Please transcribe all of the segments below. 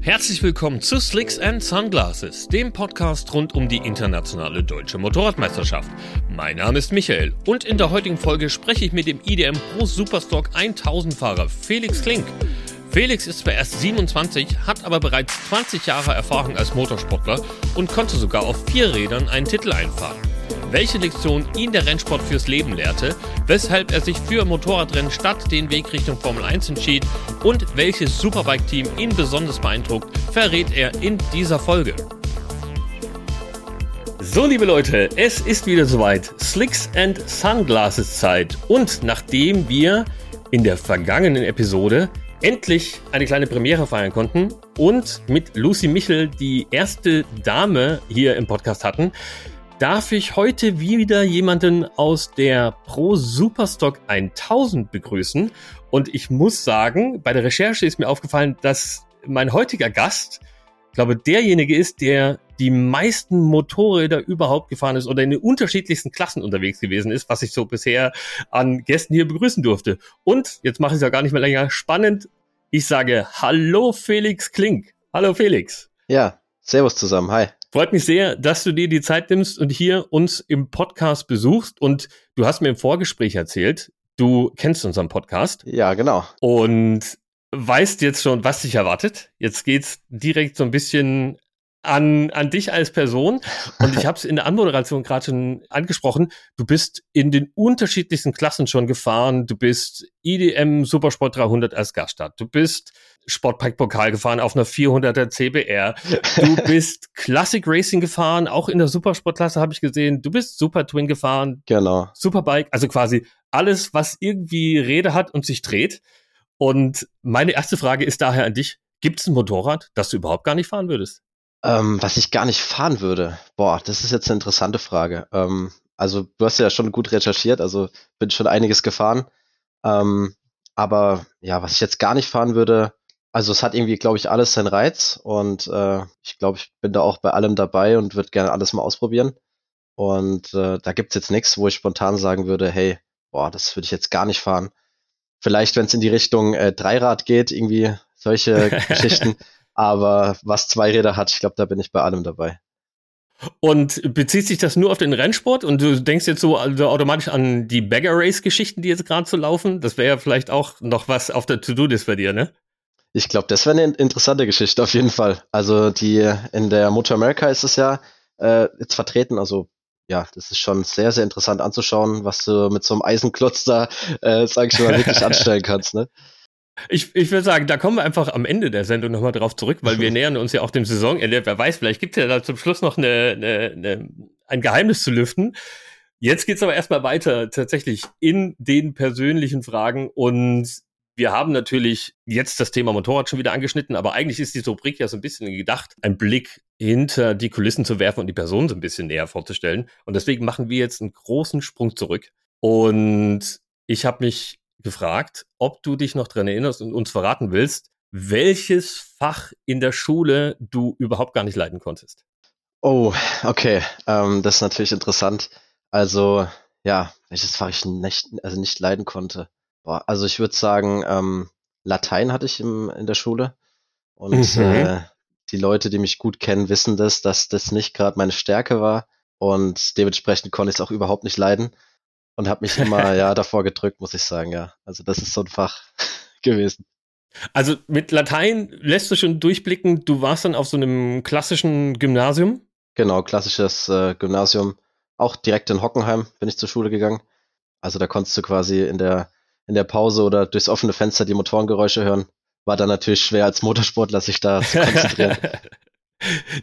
Herzlich willkommen zu Slicks and Sunglasses, dem Podcast rund um die internationale deutsche Motorradmeisterschaft. Mein Name ist Michael und in der heutigen Folge spreche ich mit dem IDM Pro Superstock 1000 Fahrer Felix Klink. Felix ist zwar erst 27, hat aber bereits 20 Jahre Erfahrung als Motorsportler und konnte sogar auf vier Rädern einen Titel einfahren welche Lektion ihn der Rennsport fürs Leben lehrte, weshalb er sich für Motorradrennen statt den Weg Richtung Formel 1 entschied und welches Superbike-Team ihn besonders beeindruckt, verrät er in dieser Folge. So, liebe Leute, es ist wieder soweit. Slicks and Sunglasses Zeit. Und nachdem wir in der vergangenen Episode endlich eine kleine Premiere feiern konnten und mit Lucy Michel die erste Dame hier im Podcast hatten, darf ich heute wieder jemanden aus der Pro Superstock 1000 begrüßen. Und ich muss sagen, bei der Recherche ist mir aufgefallen, dass mein heutiger Gast, glaube derjenige ist, der die meisten Motorräder überhaupt gefahren ist oder in den unterschiedlichsten Klassen unterwegs gewesen ist, was ich so bisher an Gästen hier begrüßen durfte. Und jetzt mache ich es ja gar nicht mehr länger spannend. Ich sage Hallo Felix Klink. Hallo Felix. Ja, Servus zusammen. Hi. Freut mich sehr, dass du dir die Zeit nimmst und hier uns im Podcast besuchst. Und du hast mir im Vorgespräch erzählt, du kennst unseren Podcast. Ja, genau. Und weißt jetzt schon, was dich erwartet. Jetzt geht's direkt so ein bisschen an, an dich als Person. Und ich habe es in der Anmoderation gerade schon angesprochen. Du bist in den unterschiedlichsten Klassen schon gefahren. Du bist IDM Supersport 300 als Gaststart. Du bist Sportbike-Pokal gefahren auf einer 400er CBR. Du bist Classic Racing gefahren, auch in der Supersportklasse habe ich gesehen. Du bist Super Twin gefahren. Genau. Superbike, also quasi alles, was irgendwie Räder hat und sich dreht. Und meine erste Frage ist daher an dich. Gibt es ein Motorrad, das du überhaupt gar nicht fahren würdest? Ähm, was ich gar nicht fahren würde. Boah, das ist jetzt eine interessante Frage. Ähm, also du hast ja schon gut recherchiert, also bin schon einiges gefahren. Ähm, aber ja, was ich jetzt gar nicht fahren würde, also es hat irgendwie, glaube ich, alles seinen Reiz und äh, ich glaube, ich bin da auch bei allem dabei und würde gerne alles mal ausprobieren. Und äh, da gibt's jetzt nichts, wo ich spontan sagen würde, hey, boah, das würde ich jetzt gar nicht fahren. Vielleicht, wenn es in die Richtung äh, Dreirad geht, irgendwie solche Geschichten. Aber was zwei Räder hat, ich glaube, da bin ich bei allem dabei. Und bezieht sich das nur auf den Rennsport und du denkst jetzt so also automatisch an die Bagger Race Geschichten, die jetzt gerade so laufen? Das wäre ja vielleicht auch noch was auf der To-Do-List bei dir, ne? Ich glaube, das wäre eine interessante Geschichte auf jeden Fall. Also die in der Motor America ist es ja äh, jetzt vertreten. Also ja, das ist schon sehr, sehr interessant anzuschauen, was du mit so einem Eisenklotz da, äh, sag ich mal, wirklich anstellen kannst. Ne? Ich, ich würde sagen, da kommen wir einfach am Ende der Sendung nochmal drauf zurück, weil wir nähern uns ja auch dem Saisonende. Wer weiß, vielleicht gibt es ja da zum Schluss noch eine, eine, eine, ein Geheimnis zu lüften. Jetzt geht's aber erstmal weiter tatsächlich in den persönlichen Fragen und wir haben natürlich jetzt das Thema Motorrad schon wieder angeschnitten, aber eigentlich ist die Rubrik ja so ein bisschen gedacht, einen Blick hinter die Kulissen zu werfen und die Person so ein bisschen näher vorzustellen. Und deswegen machen wir jetzt einen großen Sprung zurück. Und ich habe mich gefragt, ob du dich noch dran erinnerst und uns verraten willst, welches Fach in der Schule du überhaupt gar nicht leiden konntest. Oh, okay. Ähm, das ist natürlich interessant. Also, ja, welches Fach ich nicht, also nicht leiden konnte. Boah, also ich würde sagen, ähm, Latein hatte ich im, in der Schule. Und mhm. äh, die Leute, die mich gut kennen, wissen das, dass das nicht gerade meine Stärke war. Und dementsprechend konnte ich es auch überhaupt nicht leiden. Und habe mich immer ja davor gedrückt, muss ich sagen, ja. Also das ist so ein Fach gewesen. Also mit Latein lässt du schon durchblicken, du warst dann auf so einem klassischen Gymnasium? Genau, klassisches äh, Gymnasium. Auch direkt in Hockenheim bin ich zur Schule gegangen. Also da konntest du quasi in der in der Pause oder durchs offene Fenster die Motorengeräusche hören, war dann natürlich schwer als Motorsportler sich da zu konzentrieren.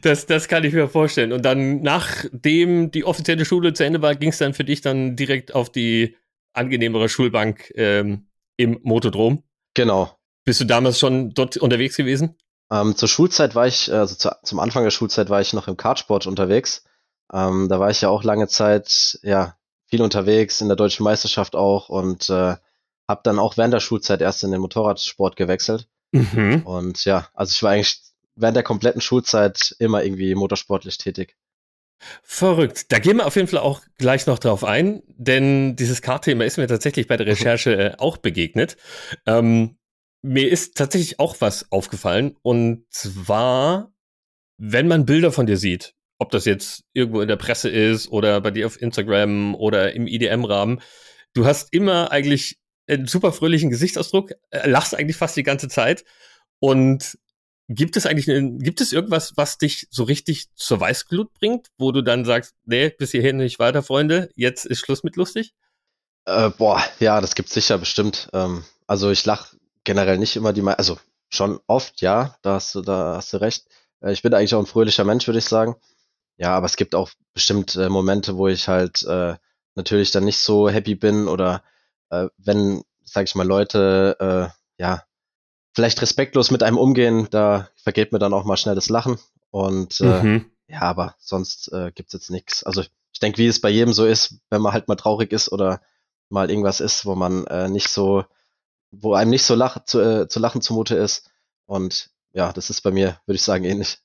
Das, das kann ich mir vorstellen. Und dann, nachdem die offizielle Schule zu Ende war, ging es dann für dich dann direkt auf die angenehmere Schulbank ähm, im Motodrom? Genau. Bist du damals schon dort unterwegs gewesen? Ähm, zur Schulzeit war ich, also zu, zum Anfang der Schulzeit war ich noch im Kartsport unterwegs. Ähm, da war ich ja auch lange Zeit, ja, viel unterwegs, in der deutschen Meisterschaft auch und äh, habe dann auch während der Schulzeit erst in den Motorradsport gewechselt. Mhm. Und ja, also ich war eigentlich während der kompletten Schulzeit immer irgendwie motorsportlich tätig. Verrückt. Da gehen wir auf jeden Fall auch gleich noch drauf ein, denn dieses Kart-Thema ist mir tatsächlich bei der Recherche äh, auch begegnet. Ähm, mir ist tatsächlich auch was aufgefallen. Und zwar, wenn man Bilder von dir sieht, ob das jetzt irgendwo in der Presse ist oder bei dir auf Instagram oder im IDM-Rahmen, du hast immer eigentlich einen super fröhlichen Gesichtsausdruck, äh, lachst eigentlich fast die ganze Zeit. Und gibt es eigentlich, gibt es irgendwas, was dich so richtig zur Weißglut bringt, wo du dann sagst, nee, bis hierhin nicht weiter, Freunde, jetzt ist Schluss mit lustig? Äh, boah, ja, das gibt's sicher bestimmt. Ähm, also ich lach generell nicht immer die, Me also schon oft, ja, da hast du, da hast du recht. Äh, ich bin eigentlich auch ein fröhlicher Mensch, würde ich sagen. Ja, aber es gibt auch bestimmt äh, Momente, wo ich halt äh, natürlich dann nicht so happy bin oder äh, wenn, sag ich mal, Leute äh, ja vielleicht respektlos mit einem umgehen, da vergeht mir dann auch mal schnell das Lachen. Und äh, mhm. ja, aber sonst äh, gibt's jetzt nichts. Also ich denke, wie es bei jedem so ist, wenn man halt mal traurig ist oder mal irgendwas ist, wo man äh, nicht so, wo einem nicht so lach, zu, äh, zu lachen zumute ist. Und ja, das ist bei mir, würde ich sagen, ähnlich.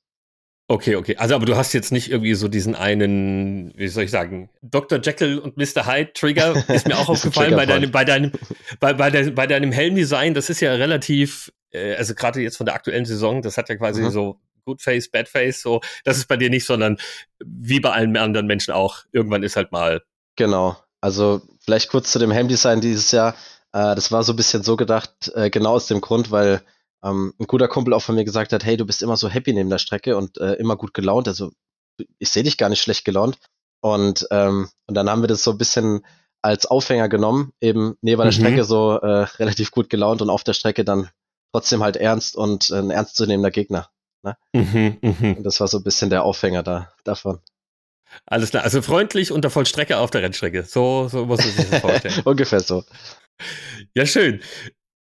Okay, okay. Also, aber du hast jetzt nicht irgendwie so diesen einen, wie soll ich sagen, Dr. Jekyll und Mr. Hyde Trigger, ist mir auch aufgefallen bei deinem, bei deinem, bei, bei, der, bei deinem Helmdesign. Das ist ja relativ, äh, also gerade jetzt von der aktuellen Saison, das hat ja quasi mhm. so Good Face, Bad Face, so. Das ist bei dir nicht, sondern wie bei allen anderen Menschen auch. Irgendwann ist halt mal. Genau. Also, vielleicht kurz zu dem Helmdesign dieses Jahr. Äh, das war so ein bisschen so gedacht, äh, genau aus dem Grund, weil ähm, ein guter Kumpel auch von mir gesagt hat, hey, du bist immer so happy neben der Strecke und äh, immer gut gelaunt. Also ich sehe dich gar nicht schlecht gelaunt. Und, ähm, und dann haben wir das so ein bisschen als Aufhänger genommen, eben neben der mhm. Strecke so äh, relativ gut gelaunt und auf der Strecke dann trotzdem halt ernst und ein ernstzunehmender Gegner. Ne? Mhm, mh. Und das war so ein bisschen der Aufhänger da, davon. Alles klar, also freundlich unter Vollstrecke auf der Rennstrecke. So, so muss man sich das vorstellen. Ungefähr so. Ja, schön.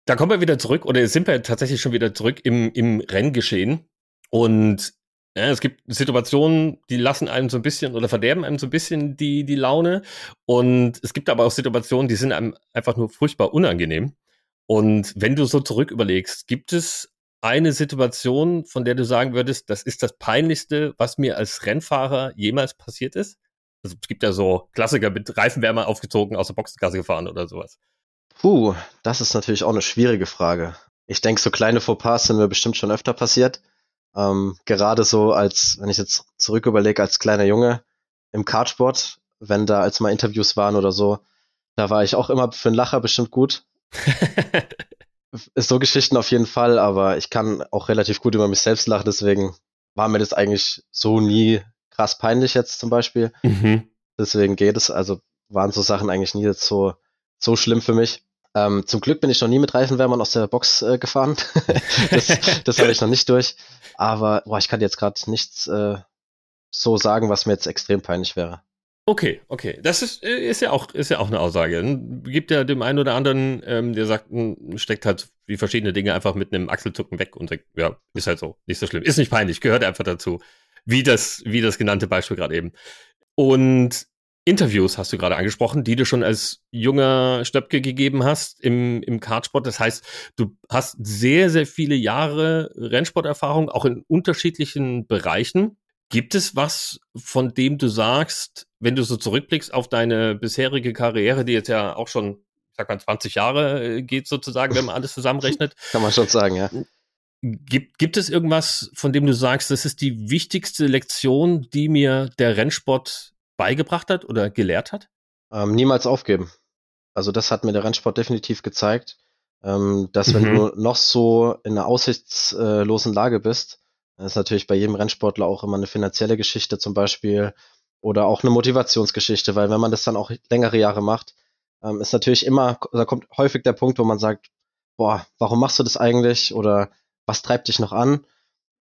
Da kommen wir wieder zurück, oder sind wir tatsächlich schon wieder zurück im, im Renngeschehen. Und ja, es gibt Situationen, die lassen einem so ein bisschen oder verderben einem so ein bisschen die, die Laune. Und es gibt aber auch Situationen, die sind einem einfach nur furchtbar unangenehm. Und wenn du so zurück überlegst, gibt es eine Situation, von der du sagen würdest, das ist das Peinlichste, was mir als Rennfahrer jemals passiert ist? Also es gibt ja so Klassiker mit Reifenwärmer aufgezogen, aus der Boxengasse gefahren oder sowas. Puh, das ist natürlich auch eine schwierige Frage. Ich denke, so kleine Fauxpas sind mir bestimmt schon öfter passiert. Ähm, gerade so als, wenn ich jetzt zurück überlege, als kleiner Junge im Kartsport, wenn da als mal Interviews waren oder so, da war ich auch immer für einen Lacher bestimmt gut. ist so Geschichten auf jeden Fall, aber ich kann auch relativ gut über mich selbst lachen, deswegen war mir das eigentlich so nie krass peinlich jetzt zum Beispiel. Mhm. Deswegen geht es, also waren so Sachen eigentlich nie jetzt so, so schlimm für mich. Ähm, zum Glück bin ich noch nie mit Reifenwärmern aus der Box äh, gefahren. das das habe ich noch nicht durch. Aber boah, ich kann jetzt gerade nichts äh, so sagen, was mir jetzt extrem peinlich wäre. Okay, okay. Das ist, äh, ist ja auch, ist ja auch eine Aussage. Gibt ja dem einen oder anderen, ähm, der sagt, steckt halt wie verschiedene Dinge einfach mit einem Achselzucken weg und sagt, ja, ist halt so, nicht so schlimm. Ist nicht peinlich, gehört einfach dazu. Wie das, wie das genannte Beispiel gerade eben. Und Interviews hast du gerade angesprochen, die du schon als junger Stöpke gegeben hast im, im Kartsport. Das heißt, du hast sehr, sehr viele Jahre Rennsporterfahrung, auch in unterschiedlichen Bereichen. Gibt es was, von dem du sagst, wenn du so zurückblickst auf deine bisherige Karriere, die jetzt ja auch schon, ich sag mal, 20 Jahre äh, geht sozusagen, wenn man alles zusammenrechnet? Kann man schon sagen, ja. Gibt, gibt es irgendwas, von dem du sagst, das ist die wichtigste Lektion, die mir der Rennsport beigebracht hat oder gelehrt hat? Ähm, niemals aufgeben. Also das hat mir der Rennsport definitiv gezeigt, ähm, dass mhm. wenn du noch so in einer aussichtslosen Lage bist, das ist natürlich bei jedem Rennsportler auch immer eine finanzielle Geschichte zum Beispiel oder auch eine Motivationsgeschichte, weil wenn man das dann auch längere Jahre macht, ähm, ist natürlich immer, da kommt häufig der Punkt, wo man sagt, boah, warum machst du das eigentlich oder was treibt dich noch an?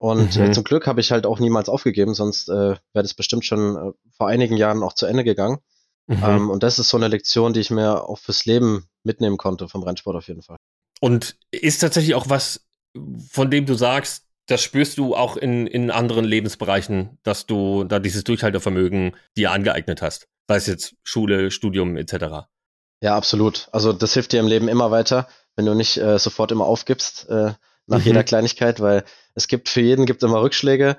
Und äh, mhm. äh, zum Glück habe ich halt auch niemals aufgegeben, sonst äh, wäre das bestimmt schon äh, vor einigen Jahren auch zu Ende gegangen. Mhm. Ähm, und das ist so eine Lektion, die ich mir auch fürs Leben mitnehmen konnte vom Rennsport auf jeden Fall. Und ist tatsächlich auch was, von dem du sagst, das spürst du auch in, in anderen Lebensbereichen, dass du da dieses Durchhaltevermögen dir angeeignet hast. Sei es jetzt Schule, Studium etc. Ja, absolut. Also das hilft dir im Leben immer weiter, wenn du nicht äh, sofort immer aufgibst. Äh, nach mhm. jeder Kleinigkeit, weil es gibt für jeden gibt immer Rückschläge.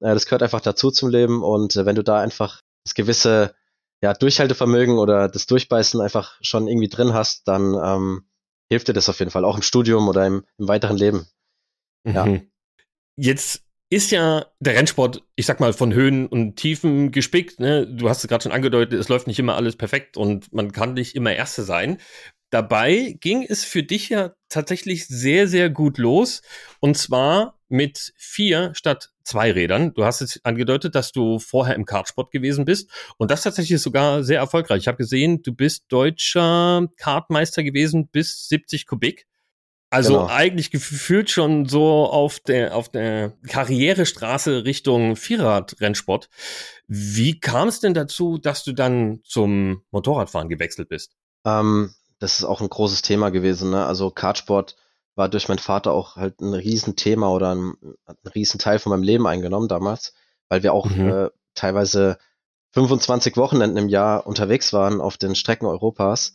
Äh, das gehört einfach dazu zum Leben und äh, wenn du da einfach das gewisse ja, Durchhaltevermögen oder das Durchbeißen einfach schon irgendwie drin hast, dann ähm, hilft dir das auf jeden Fall, auch im Studium oder im, im weiteren Leben. Ja. Mhm. Jetzt ist ja der Rennsport, ich sag mal, von Höhen und Tiefen gespickt. Ne? Du hast es gerade schon angedeutet, es läuft nicht immer alles perfekt und man kann nicht immer Erste sein. Dabei ging es für dich ja tatsächlich sehr, sehr gut los. Und zwar mit vier statt zwei Rädern. Du hast es angedeutet, dass du vorher im Kartsport gewesen bist. Und das tatsächlich sogar sehr erfolgreich. Ich habe gesehen, du bist deutscher Kartmeister gewesen bis 70 Kubik. Also genau. eigentlich gefühlt schon so auf der, auf der Karrierestraße Richtung Vierrad-Rennsport. Wie kam es denn dazu, dass du dann zum Motorradfahren gewechselt bist? Ähm, das ist auch ein großes Thema gewesen. Ne? Also Kartsport war durch meinen Vater auch halt ein Riesenthema oder ein, ein Riesenteil von meinem Leben eingenommen damals, weil wir auch mhm. äh, teilweise 25 Wochenenden im Jahr unterwegs waren auf den Strecken Europas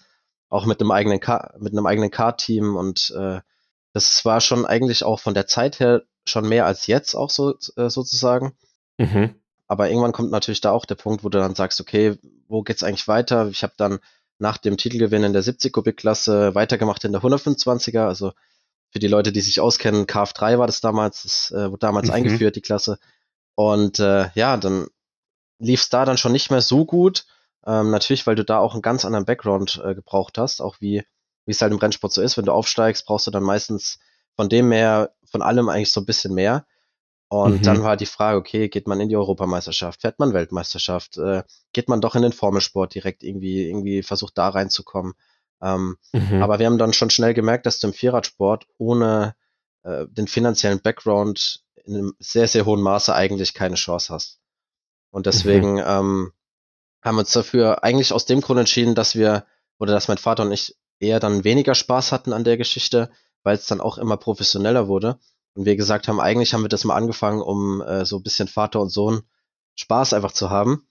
auch mit einem eigenen Ka mit einem eigenen Kart-Team und äh, das war schon eigentlich auch von der Zeit her schon mehr als jetzt auch so äh, sozusagen. Mhm. Aber irgendwann kommt natürlich da auch der Punkt, wo du dann sagst, okay, wo geht's eigentlich weiter? Ich habe dann nach dem Titelgewinn in der 70 Kubik Klasse weitergemacht in der 125er, also für die Leute, die sich auskennen, KF3 war das damals, das äh, wurde damals mhm. eingeführt, die Klasse. Und äh, ja, dann lief es da dann schon nicht mehr so gut. Ähm, natürlich, weil du da auch einen ganz anderen Background äh, gebraucht hast, auch wie wie es halt im Rennsport so ist. Wenn du aufsteigst, brauchst du dann meistens von dem mehr, von allem eigentlich so ein bisschen mehr. Und mhm. dann war die Frage, okay, geht man in die Europameisterschaft, fährt man Weltmeisterschaft, äh, geht man doch in den Formelsport direkt irgendwie, irgendwie versucht da reinzukommen. Ähm, mhm. Aber wir haben dann schon schnell gemerkt, dass du im Vierradsport ohne äh, den finanziellen Background in einem sehr, sehr hohen Maße eigentlich keine Chance hast. Und deswegen mhm. ähm, haben wir uns dafür eigentlich aus dem Grund entschieden, dass wir, oder dass mein Vater und ich eher dann weniger Spaß hatten an der Geschichte, weil es dann auch immer professioneller wurde. Und wir gesagt haben, eigentlich haben wir das mal angefangen, um äh, so ein bisschen Vater und Sohn Spaß einfach zu haben.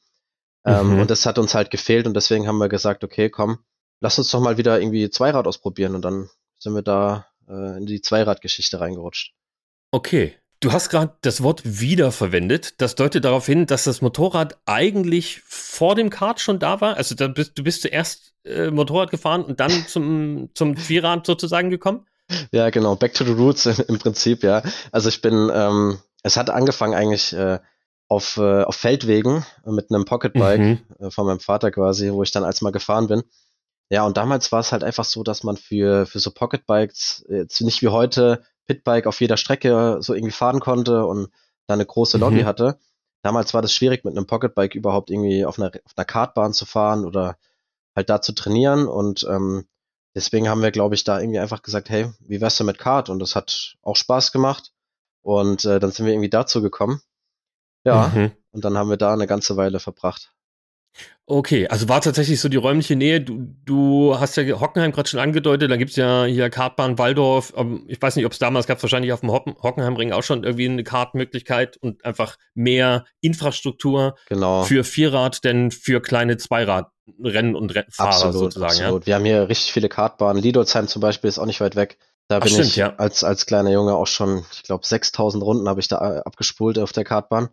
Ähm, mhm. Und das hat uns halt gefehlt und deswegen haben wir gesagt, okay, komm, lass uns doch mal wieder irgendwie Zweirad ausprobieren und dann sind wir da äh, in die Zweiradgeschichte reingerutscht. Okay, Du hast gerade das Wort wiederverwendet. Das deutet darauf hin, dass das Motorrad eigentlich vor dem Kart schon da war. Also da bist, du bist zuerst äh, Motorrad gefahren und dann zum, zum Vierrad sozusagen gekommen? Ja, genau. Back to the roots im Prinzip, ja. Also ich bin, ähm, es hat angefangen eigentlich äh, auf, äh, auf Feldwegen mit einem Pocketbike mhm. äh, von meinem Vater quasi, wo ich dann als mal gefahren bin. Ja, und damals war es halt einfach so, dass man für, für so Pocketbikes jetzt nicht wie heute Pitbike auf jeder Strecke so irgendwie fahren konnte und da eine große Lobby mhm. hatte. Damals war das schwierig, mit einem Pocketbike überhaupt irgendwie auf einer, auf einer Kartbahn zu fahren oder halt da zu trainieren. Und ähm, deswegen haben wir, glaube ich, da irgendwie einfach gesagt, hey, wie wär's denn mit Kart? Und das hat auch Spaß gemacht. Und äh, dann sind wir irgendwie dazu gekommen. Ja, mhm. und dann haben wir da eine ganze Weile verbracht. Okay, also war tatsächlich so die räumliche Nähe. Du, du hast ja Hockenheim gerade schon angedeutet, da gibt's ja hier Kartbahn Waldorf. Ähm, ich weiß nicht, ob es damals gab, wahrscheinlich auf dem Hockenheimring auch schon irgendwie eine Kartmöglichkeit und einfach mehr Infrastruktur genau. für Vierrad, denn für kleine Zweiradrennen und Fahrer absolut, sozusagen. Absolut. Ja? Wir haben hier richtig viele Kartbahnen. Lidolzheim zum Beispiel ist auch nicht weit weg. Da Ach, bin stimmt, ich ja. als, als kleiner Junge auch schon, ich glaube, 6000 Runden habe ich da äh, abgespult auf der Kartbahn.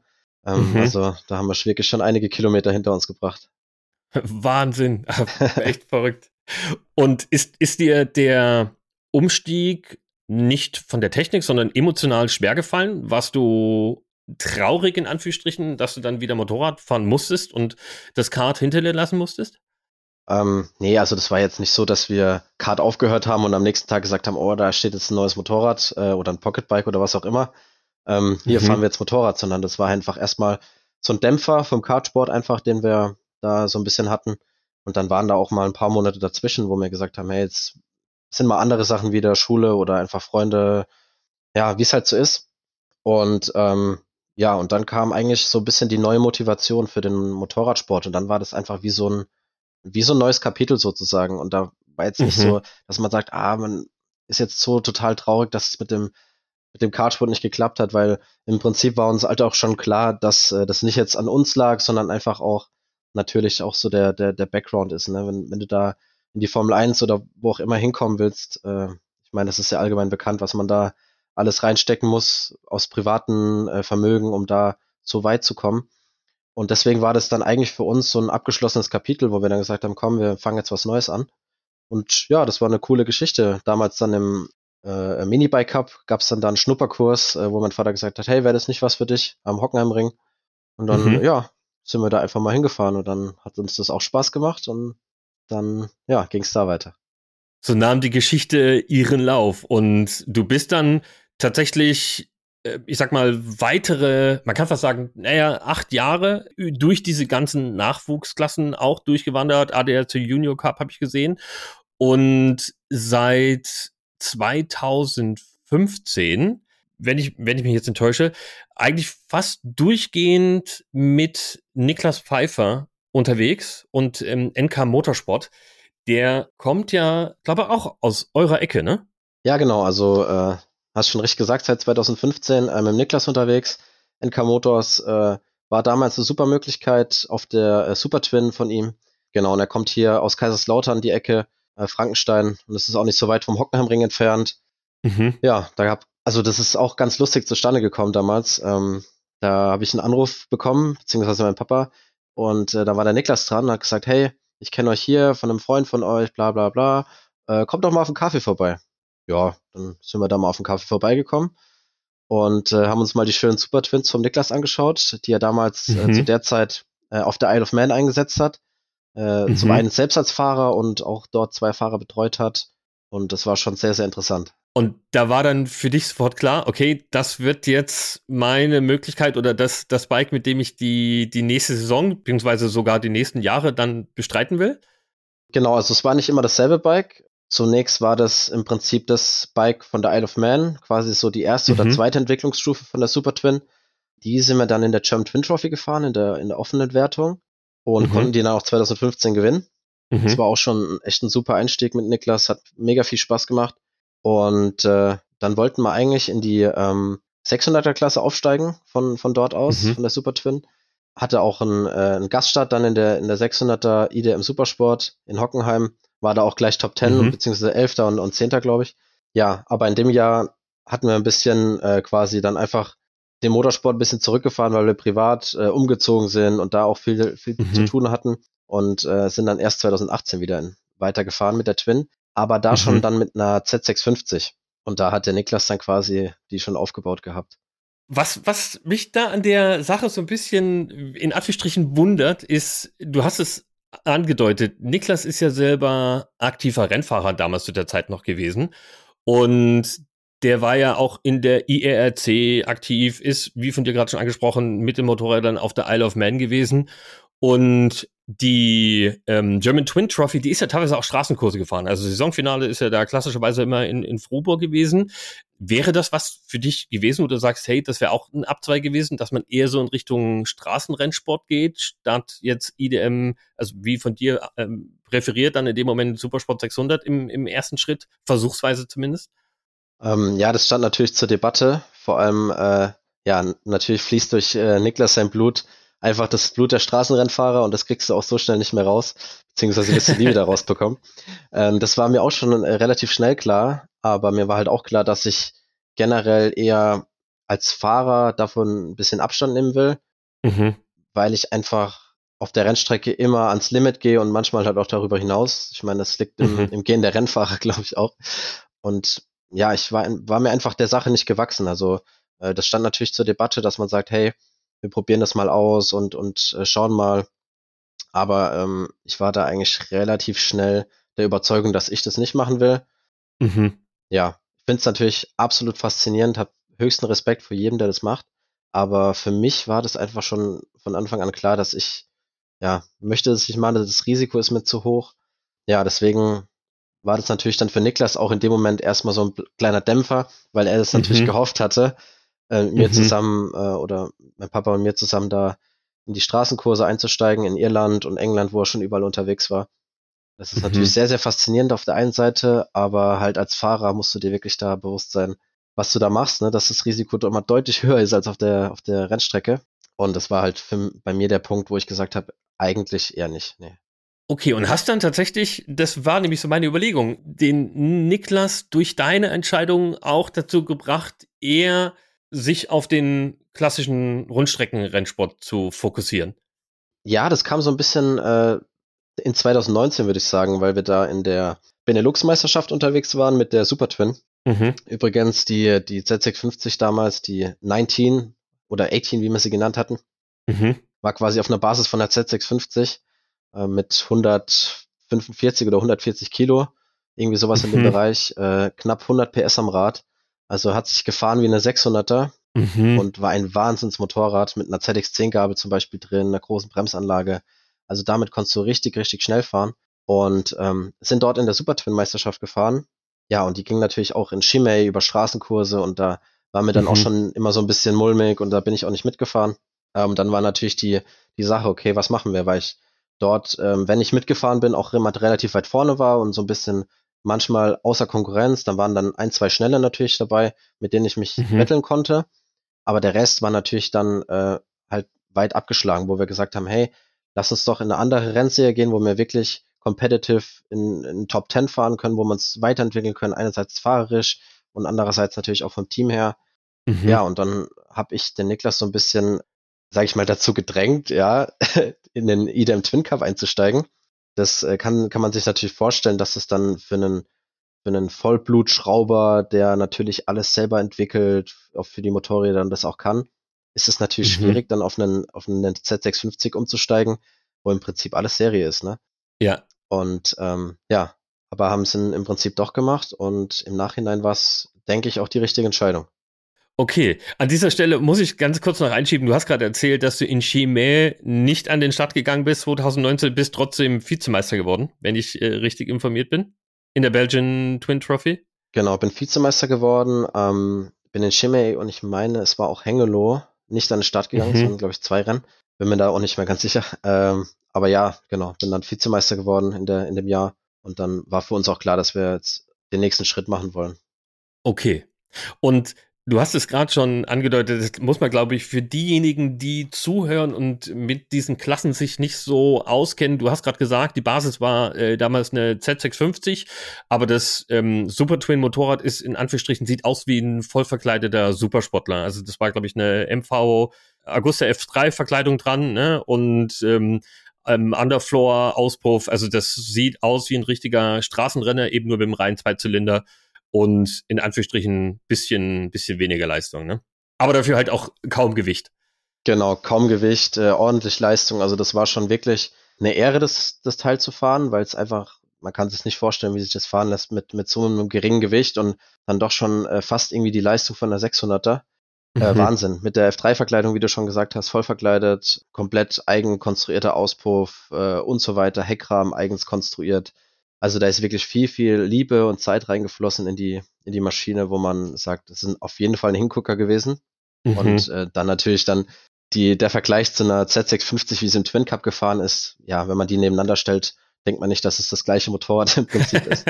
Ähm, mhm. Also da haben wir wirklich schon einige Kilometer hinter uns gebracht. Wahnsinn. Echt verrückt. Und ist, ist dir der Umstieg nicht von der Technik, sondern emotional schwer gefallen? Warst du traurig in Anführungsstrichen, dass du dann wieder Motorrad fahren musstest und das Kart hinter dir lassen musstest? Ähm, nee, also das war jetzt nicht so, dass wir Kart aufgehört haben und am nächsten Tag gesagt haben, oh, da steht jetzt ein neues Motorrad äh, oder ein Pocketbike oder was auch immer. Ähm, hier mhm. fahren wir jetzt Motorrad, sondern das war einfach erstmal so ein Dämpfer vom Kartsport einfach, den wir da so ein bisschen hatten. Und dann waren da auch mal ein paar Monate dazwischen, wo wir gesagt haben, hey, jetzt sind mal andere Sachen wieder Schule oder einfach Freunde, ja, wie es halt so ist. Und ähm, ja, und dann kam eigentlich so ein bisschen die neue Motivation für den Motorradsport und dann war das einfach wie so ein, wie so ein neues Kapitel sozusagen. Und da war jetzt nicht mhm. so, dass man sagt, ah, man ist jetzt so total traurig, dass es mit dem mit dem Kartsport nicht geklappt hat, weil im Prinzip war uns halt auch schon klar, dass äh, das nicht jetzt an uns lag, sondern einfach auch natürlich auch so der, der, der Background ist. Ne? Wenn, wenn du da in die Formel 1 oder wo auch immer hinkommen willst, äh, ich meine, das ist ja allgemein bekannt, was man da alles reinstecken muss aus privaten äh, Vermögen, um da so weit zu kommen. Und deswegen war das dann eigentlich für uns so ein abgeschlossenes Kapitel, wo wir dann gesagt haben, komm, wir fangen jetzt was Neues an. Und ja, das war eine coole Geschichte. Damals dann im äh, Minibike Cup gab es dann da einen Schnupperkurs, äh, wo mein Vater gesagt hat, hey, wäre das nicht was für dich am Hockenheimring? Und dann, mhm. ja, sind wir da einfach mal hingefahren und dann hat uns das auch Spaß gemacht und dann, ja, ging es da weiter. So nahm die Geschichte ihren Lauf und du bist dann tatsächlich äh, ich sag mal, weitere, man kann fast sagen, naja, acht Jahre durch diese ganzen Nachwuchsklassen auch durchgewandert. ADAC Junior Cup habe ich gesehen. Und seit 2015, wenn ich, wenn ich mich jetzt enttäusche, eigentlich fast durchgehend mit Niklas Pfeiffer unterwegs und ähm, NK Motorsport. Der kommt ja, glaube ich, auch aus eurer Ecke, ne? Ja, genau. Also äh, hast schon richtig gesagt, seit 2015 äh, mit Niklas unterwegs. NK Motors äh, war damals eine super Möglichkeit auf der äh, Super Twin von ihm. Genau, und er kommt hier aus Kaiserslautern die Ecke, äh, Frankenstein, und das ist auch nicht so weit vom Hockenheimring entfernt. Mhm. Ja, da gab, also das ist auch ganz lustig zustande gekommen damals. Ähm, da habe ich einen Anruf bekommen, beziehungsweise mein Papa, und äh, da war der Niklas dran und hat gesagt, hey, ich kenne euch hier von einem Freund von euch, bla bla bla, äh, kommt doch mal auf einen Kaffee vorbei ja, dann sind wir da mal auf den Kaffee vorbeigekommen und äh, haben uns mal die schönen Super Twins vom Niklas angeschaut, die er damals äh, mhm. äh, zu der Zeit äh, auf der Isle of Man eingesetzt hat. Äh, mhm. Zum einen selbst als Fahrer und auch dort zwei Fahrer betreut hat. Und das war schon sehr, sehr interessant. Und da war dann für dich sofort klar, okay, das wird jetzt meine Möglichkeit oder das, das Bike, mit dem ich die, die nächste Saison, beziehungsweise sogar die nächsten Jahre dann bestreiten will? Genau, also es war nicht immer dasselbe Bike. Zunächst war das im Prinzip das Bike von der Isle of Man, quasi so die erste mhm. oder zweite Entwicklungsstufe von der Super Twin. Die sind wir dann in der German Twin Trophy gefahren, in der, in der offenen Wertung und mhm. konnten die dann auch 2015 gewinnen. Mhm. Das war auch schon echt ein super Einstieg mit Niklas, hat mega viel Spaß gemacht. Und äh, dann wollten wir eigentlich in die ähm, 600er Klasse aufsteigen von, von dort aus, mhm. von der Super Twin. Hatte auch einen, äh, einen Gaststart dann in der, in der 600er IDM Supersport in Hockenheim war da auch gleich Top 10 mhm. beziehungsweise 11. und, und 10. glaube ich. Ja, aber in dem Jahr hatten wir ein bisschen äh, quasi dann einfach den Motorsport ein bisschen zurückgefahren, weil wir privat äh, umgezogen sind und da auch viel, viel mhm. zu tun hatten und äh, sind dann erst 2018 wieder in, weitergefahren mit der Twin, aber da mhm. schon dann mit einer Z650 und da hat der Niklas dann quasi die schon aufgebaut gehabt. Was, was mich da an der Sache so ein bisschen in Anführungsstrichen wundert, ist, du hast es angedeutet, Niklas ist ja selber aktiver Rennfahrer damals zu der Zeit noch gewesen. Und der war ja auch in der IRC aktiv, ist, wie von dir gerade schon angesprochen, mit dem Motorrad dann auf der Isle of Man gewesen. Und die ähm, German Twin Trophy, die ist ja teilweise auch Straßenkurse gefahren. Also Saisonfinale ist ja da klassischerweise immer in, in Froburg gewesen. Wäre das was für dich gewesen, wo du sagst, hey, das wäre auch ein Abzweig gewesen, dass man eher so in Richtung Straßenrennsport geht, statt jetzt IDM, also wie von dir ähm, präferiert, dann in dem Moment Supersport 600 im, im ersten Schritt, versuchsweise zumindest? Ähm, ja, das stand natürlich zur Debatte. Vor allem, äh, ja, natürlich fließt durch äh, Niklas sein Blut einfach das Blut der Straßenrennfahrer und das kriegst du auch so schnell nicht mehr raus, beziehungsweise wirst du nie wieder rausbekommen. Ähm, das war mir auch schon äh, relativ schnell klar, aber mir war halt auch klar, dass ich generell eher als Fahrer davon ein bisschen Abstand nehmen will, mhm. weil ich einfach auf der Rennstrecke immer ans Limit gehe und manchmal halt auch darüber hinaus. Ich meine, das liegt im, mhm. im Gehen der Rennfahrer, glaube ich, auch. Und ja, ich war, war mir einfach der Sache nicht gewachsen. Also äh, das stand natürlich zur Debatte, dass man sagt, hey, wir probieren das mal aus und, und äh, schauen mal. Aber ähm, ich war da eigentlich relativ schnell der Überzeugung, dass ich das nicht machen will. Mhm. Ja, ich finde es natürlich absolut faszinierend, habe höchsten Respekt vor jedem, der das macht. Aber für mich war das einfach schon von Anfang an klar, dass ich, ja, möchte dass ich meine, das Risiko ist mir zu hoch. Ja, deswegen war das natürlich dann für Niklas auch in dem Moment erstmal so ein kleiner Dämpfer, weil er das natürlich mhm. gehofft hatte, äh, mir mhm. zusammen äh, oder mein Papa und mir zusammen da in die Straßenkurse einzusteigen in Irland und England, wo er schon überall unterwegs war. Das ist mhm. natürlich sehr, sehr faszinierend auf der einen Seite, aber halt als Fahrer musst du dir wirklich da bewusst sein, was du da machst, ne? dass das Risiko doch immer deutlich höher ist als auf der, auf der Rennstrecke. Und das war halt für, bei mir der Punkt, wo ich gesagt habe, eigentlich eher nicht. Nee. Okay, und hast dann tatsächlich, das war nämlich so meine Überlegung, den Niklas durch deine Entscheidung auch dazu gebracht, eher sich auf den klassischen Rundstreckenrennsport zu fokussieren? Ja, das kam so ein bisschen äh, in 2019, würde ich sagen, weil wir da in der Benelux-Meisterschaft unterwegs waren mit der Super Twin. Mhm. Übrigens die, die Z650 damals, die 19 oder 18, wie wir sie genannt hatten, mhm. war quasi auf einer Basis von der Z650 äh, mit 145 oder 140 Kilo, irgendwie sowas mhm. in dem mhm. Bereich, äh, knapp 100 PS am Rad. Also hat sich gefahren wie eine 600er mhm. und war ein Wahnsinnsmotorrad mit einer ZX10-Gabel zum Beispiel drin, einer großen Bremsanlage. Also damit konntest du richtig, richtig schnell fahren und ähm, sind dort in der Super Twin Meisterschaft gefahren. Ja, und die ging natürlich auch in Chimay über Straßenkurse und da war mir dann mhm. auch schon immer so ein bisschen mulmig und da bin ich auch nicht mitgefahren. Ähm, dann war natürlich die, die Sache, okay, was machen wir, weil ich dort, ähm, wenn ich mitgefahren bin, auch immer relativ weit vorne war und so ein bisschen manchmal außer Konkurrenz. Dann waren dann ein, zwei Schnelle natürlich dabei, mit denen ich mich mhm. betteln konnte. Aber der Rest war natürlich dann äh, halt weit abgeschlagen, wo wir gesagt haben, hey, lass uns doch in eine andere Rennserie gehen, wo wir wirklich competitive in, in Top 10 fahren können, wo wir uns weiterentwickeln können, einerseits fahrerisch und andererseits natürlich auch vom Team her. Mhm. Ja, und dann habe ich den Niklas so ein bisschen, sage ich mal, dazu gedrängt, ja, in den IDEM Twin Cup einzusteigen. Das äh, kann, kann man sich natürlich vorstellen, dass es dann für einen, für einen Vollblutschrauber, der natürlich alles selber entwickelt, auch für die Motorräder und das auch kann, ist es natürlich mhm. schwierig, dann auf einen, auf einen Z650 umzusteigen, wo im Prinzip alles Serie ist, ne? Ja. Und ähm, ja, aber haben es im Prinzip doch gemacht und im Nachhinein war es, denke ich, auch die richtige Entscheidung. Okay, an dieser Stelle muss ich ganz kurz noch einschieben. Du hast gerade erzählt, dass du in Chimay nicht an den Start gegangen bist 2019, bist trotzdem Vizemeister geworden, wenn ich äh, richtig informiert bin, in der Belgian Twin Trophy. Genau, bin Vizemeister geworden, ähm, bin in Chimay und ich meine, es war auch Hengelo nicht an den Start gegangen, mhm. sondern glaube ich zwei Rennen. Bin mir da auch nicht mehr ganz sicher. Ähm, aber ja, genau, bin dann Vizemeister geworden in, der, in dem Jahr und dann war für uns auch klar, dass wir jetzt den nächsten Schritt machen wollen. Okay. Und Du hast es gerade schon angedeutet, das muss man, glaube ich, für diejenigen, die zuhören und mit diesen Klassen sich nicht so auskennen. Du hast gerade gesagt, die Basis war äh, damals eine Z650, aber das ähm, Super Twin Motorrad ist in Anführungsstrichen, sieht aus wie ein voll verkleideter Supersportler. Also das war, glaube ich, eine MV Augusta F3 Verkleidung dran, ne? Und ähm, ähm, Underfloor Auspuff. Also das sieht aus wie ein richtiger Straßenrenner, eben nur mit dem reinen Zweizylinder und in Anführungsstrichen bisschen, bisschen weniger Leistung, ne? Aber dafür halt auch kaum Gewicht. Genau, kaum Gewicht, äh, ordentlich Leistung. Also das war schon wirklich eine Ehre, das, das Teil zu fahren, weil es einfach, man kann sich nicht vorstellen, wie sich das fahren lässt mit, mit so einem geringen Gewicht und dann doch schon äh, fast irgendwie die Leistung von der 600er. Äh, mhm. Wahnsinn. Mit der F3-Verkleidung, wie du schon gesagt hast, voll verkleidet, komplett eigen konstruierter Auspuff äh, und so weiter, Heckrahmen eigens konstruiert. Also da ist wirklich viel, viel Liebe und Zeit reingeflossen in die, in die Maschine, wo man sagt, das sind auf jeden Fall ein Hingucker gewesen. Mhm. Und äh, dann natürlich dann die, der Vergleich zu einer Z650, wie sie im Twin Cup gefahren ist, ja, wenn man die nebeneinander stellt, denkt man nicht, dass es das gleiche Motorrad im Prinzip ist.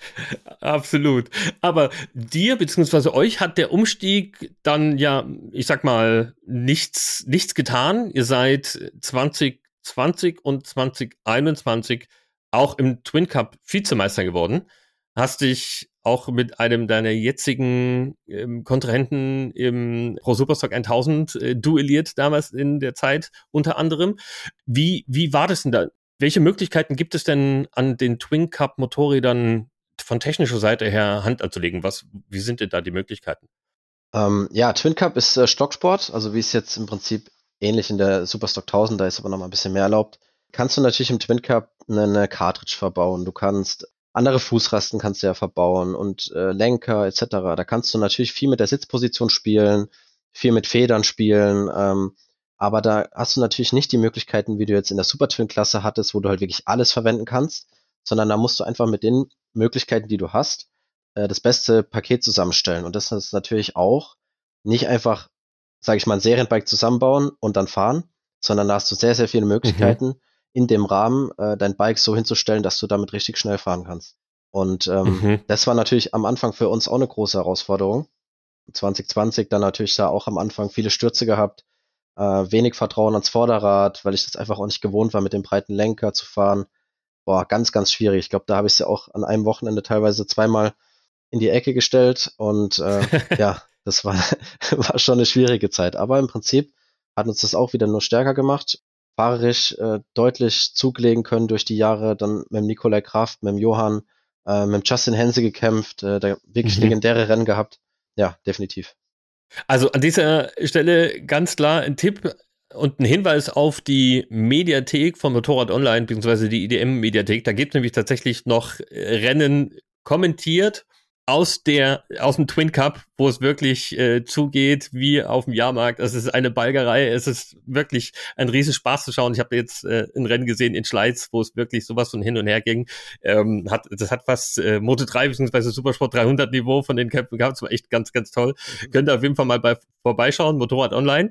Absolut. Aber dir beziehungsweise euch hat der Umstieg dann ja, ich sag mal, nichts, nichts getan. Ihr seid 2020 und 2021 auch im Twin Cup Vizemeister geworden. Hast dich auch mit einem deiner jetzigen ähm, Kontrahenten im Pro Superstock 1000 äh, duelliert damals in der Zeit unter anderem. Wie, wie war das denn da? Welche Möglichkeiten gibt es denn an den Twin Cup Motorrädern von technischer Seite her Hand anzulegen? Was, wie sind denn da die Möglichkeiten? Ähm, ja, Twin Cup ist äh, Stocksport, also wie es jetzt im Prinzip ähnlich in der Superstock 1000, da ist aber noch mal ein bisschen mehr erlaubt kannst du natürlich im Twin Cup eine Cartridge verbauen. Du kannst andere Fußrasten kannst du ja verbauen und äh, Lenker etc. Da kannst du natürlich viel mit der Sitzposition spielen, viel mit Federn spielen, ähm, aber da hast du natürlich nicht die Möglichkeiten, wie du jetzt in der Super Twin Klasse hattest, wo du halt wirklich alles verwenden kannst, sondern da musst du einfach mit den Möglichkeiten, die du hast, äh, das beste Paket zusammenstellen. Und das ist natürlich auch nicht einfach, sage ich mal, ein Serienbike zusammenbauen und dann fahren, sondern da hast du sehr, sehr viele mhm. Möglichkeiten. Mhm in dem Rahmen äh, dein Bike so hinzustellen, dass du damit richtig schnell fahren kannst. Und ähm, mhm. das war natürlich am Anfang für uns auch eine große Herausforderung. 2020 dann natürlich da auch am Anfang viele Stürze gehabt, äh, wenig Vertrauen ans Vorderrad, weil ich das einfach auch nicht gewohnt war, mit dem breiten Lenker zu fahren. Boah, ganz, ganz schwierig. Ich glaube, da habe ich es ja auch an einem Wochenende teilweise zweimal in die Ecke gestellt und äh, ja, das war, war schon eine schwierige Zeit. Aber im Prinzip hat uns das auch wieder nur stärker gemacht fahrerisch äh, deutlich zugelegen können durch die Jahre, dann mit dem Nikolai Kraft, mit dem Johann, äh, mit Justin Hense gekämpft, äh, da wirklich mhm. legendäre Rennen gehabt. Ja, definitiv. Also an dieser Stelle ganz klar ein Tipp und ein Hinweis auf die Mediathek von Motorrad Online, beziehungsweise die IDM-Mediathek. Da gibt es nämlich tatsächlich noch Rennen kommentiert aus der aus dem Twin Cup, wo es wirklich äh, zugeht wie auf dem Jahrmarkt. Es ist eine Balgerei. Es ist wirklich ein riesen Spaß zu schauen. Ich habe jetzt äh, ein Rennen gesehen in Schleiz, wo es wirklich sowas von hin und her ging. Ähm, hat das hat fast äh, Moto 3 bzw. Supersport 300 Niveau von den Kämpfen gehabt. Das war echt ganz ganz toll. Mhm. Könnt ihr auf jeden Fall mal bei vorbeischauen. Motorrad Online.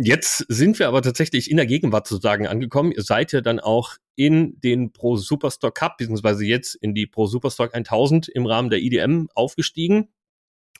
Jetzt sind wir aber tatsächlich in der Gegenwart sozusagen angekommen. Ihr seid ja dann auch in den Pro Superstock Cup, beziehungsweise jetzt in die Pro Superstock 1000 im Rahmen der IDM aufgestiegen.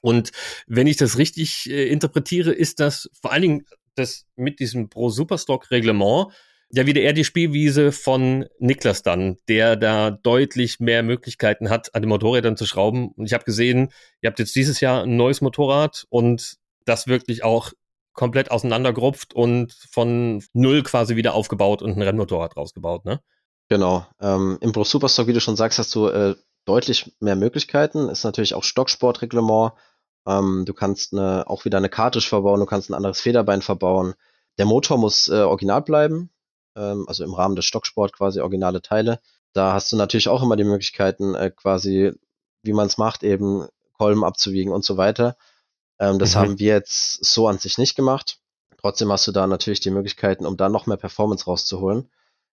Und wenn ich das richtig äh, interpretiere, ist das vor allen Dingen das mit diesem Pro Superstock Reglement ja wieder eher die Spielwiese von Niklas dann, der da deutlich mehr Möglichkeiten hat, an den Motorrädern zu schrauben. Und ich habe gesehen, ihr habt jetzt dieses Jahr ein neues Motorrad und das wirklich auch komplett auseinandergerupft und von null quasi wieder aufgebaut und ein Rennmotorrad rausgebaut, ne? Genau. Ähm, Im Pro Superstock, wie du schon sagst, hast du äh, deutlich mehr Möglichkeiten. Ist natürlich auch Stocksportreglement. Ähm, du kannst eine, auch wieder eine Cartridge verbauen, du kannst ein anderes Federbein verbauen. Der Motor muss äh, original bleiben, ähm, also im Rahmen des Stocksport quasi originale Teile. Da hast du natürlich auch immer die Möglichkeiten, äh, quasi, wie man es macht, eben Kolben abzuwiegen und so weiter. Ähm, das mhm. haben wir jetzt so an sich nicht gemacht. Trotzdem hast du da natürlich die Möglichkeiten, um da noch mehr Performance rauszuholen.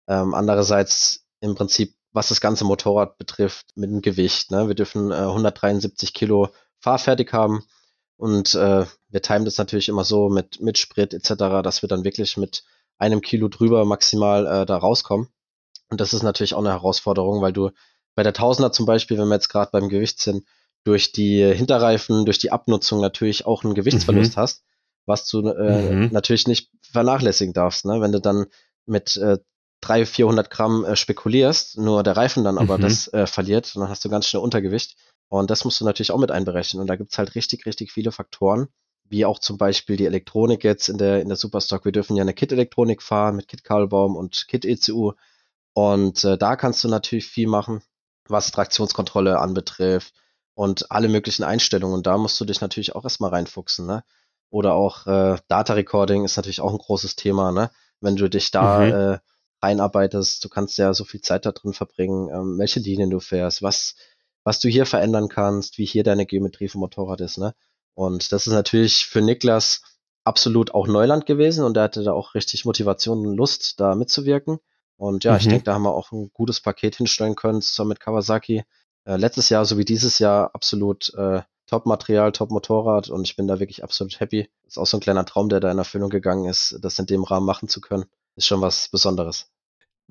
Ähm, andererseits im Prinzip, was das ganze Motorrad betrifft, mit dem Gewicht. Ne? Wir dürfen äh, 173 Kilo fahrfertig haben und äh, wir timen das natürlich immer so mit, mit Sprit etc., dass wir dann wirklich mit einem Kilo drüber maximal äh, da rauskommen. Und das ist natürlich auch eine Herausforderung, weil du bei der Tausender zum Beispiel, wenn wir jetzt gerade beim Gewicht sind, durch die Hinterreifen, durch die Abnutzung natürlich auch einen Gewichtsverlust mhm. hast, was du äh, mhm. natürlich nicht vernachlässigen darfst. Ne? Wenn du dann mit äh, 300, 400 Gramm äh, spekulierst, nur der Reifen dann aber mhm. das äh, verliert, dann hast du ganz schnell Untergewicht. Und das musst du natürlich auch mit einberechnen. Und da gibt's halt richtig, richtig viele Faktoren, wie auch zum Beispiel die Elektronik jetzt in der, in der Superstock. Wir dürfen ja eine Kit-Elektronik fahren mit Kit-Kabelbaum und Kit-ECU. Und äh, da kannst du natürlich viel machen, was Traktionskontrolle anbetrifft, und alle möglichen Einstellungen. Und da musst du dich natürlich auch erstmal reinfuchsen, ne? Oder auch äh, Data Recording ist natürlich auch ein großes Thema, ne? Wenn du dich da mhm. äh, reinarbeitest, du kannst ja so viel Zeit da drin verbringen, ähm, welche Linien du fährst, was, was du hier verändern kannst, wie hier deine Geometrie vom Motorrad ist, ne? Und das ist natürlich für Niklas absolut auch Neuland gewesen und er hatte da auch richtig Motivation und Lust, da mitzuwirken. Und ja, mhm. ich denke, da haben wir auch ein gutes Paket hinstellen können, zusammen mit Kawasaki, äh, letztes Jahr sowie dieses Jahr absolut äh, Top-Material, Top-Motorrad und ich bin da wirklich absolut happy. Ist auch so ein kleiner Traum, der da in Erfüllung gegangen ist, das in dem Rahmen machen zu können. Ist schon was Besonderes.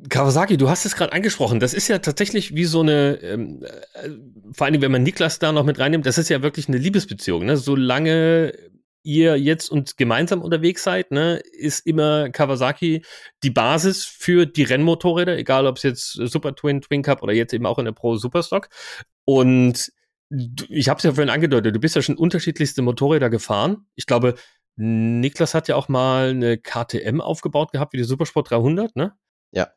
Kawasaki, du hast es gerade angesprochen. Das ist ja tatsächlich wie so eine, ähm, äh, vor allem wenn man Niklas da noch mit reinnimmt, das ist ja wirklich eine Liebesbeziehung. Ne? Solange ihr jetzt und gemeinsam unterwegs seid, ne, ist immer Kawasaki die Basis für die Rennmotorräder, egal ob es jetzt Super Twin, Twin Cup oder jetzt eben auch in der Pro Superstock. Und ich habe es ja vorhin angedeutet, du bist ja schon unterschiedlichste Motorräder gefahren. Ich glaube, Niklas hat ja auch mal eine KTM aufgebaut gehabt, wie die Supersport 300, ne? Ja.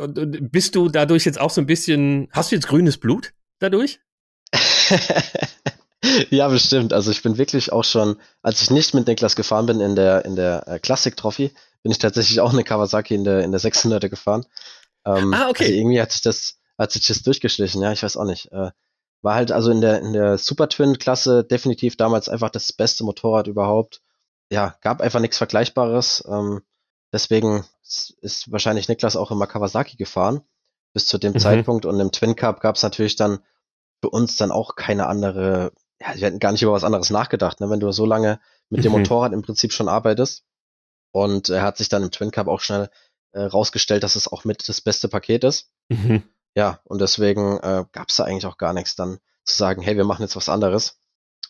Und, und bist du dadurch jetzt auch so ein bisschen, hast du jetzt grünes Blut dadurch? ja, bestimmt. Also ich bin wirklich auch schon, als ich nicht mit Niklas gefahren bin in der, in der äh, Classic Trophy, bin ich tatsächlich auch eine Kawasaki in der, in der 600er gefahren. Ähm, ah, okay. Also irgendwie hat sich das, hat sich das durchgeschlichen, ja, ich weiß auch nicht. Äh, war halt also in der, in der Super Twin Klasse definitiv damals einfach das beste Motorrad überhaupt. Ja, gab einfach nichts Vergleichbares. Ähm, deswegen ist wahrscheinlich Niklas auch immer Kawasaki gefahren bis zu dem mhm. Zeitpunkt und im Twin Cup gab es natürlich dann für uns dann auch keine andere ja, wir hätten gar nicht über was anderes nachgedacht, ne? wenn du so lange mit dem mhm. Motorrad im Prinzip schon arbeitest. Und er hat sich dann im Twin Cup auch schnell äh, rausgestellt, dass es auch mit das beste Paket ist. Mhm. Ja, und deswegen äh, gab es da eigentlich auch gar nichts dann zu sagen, hey, wir machen jetzt was anderes.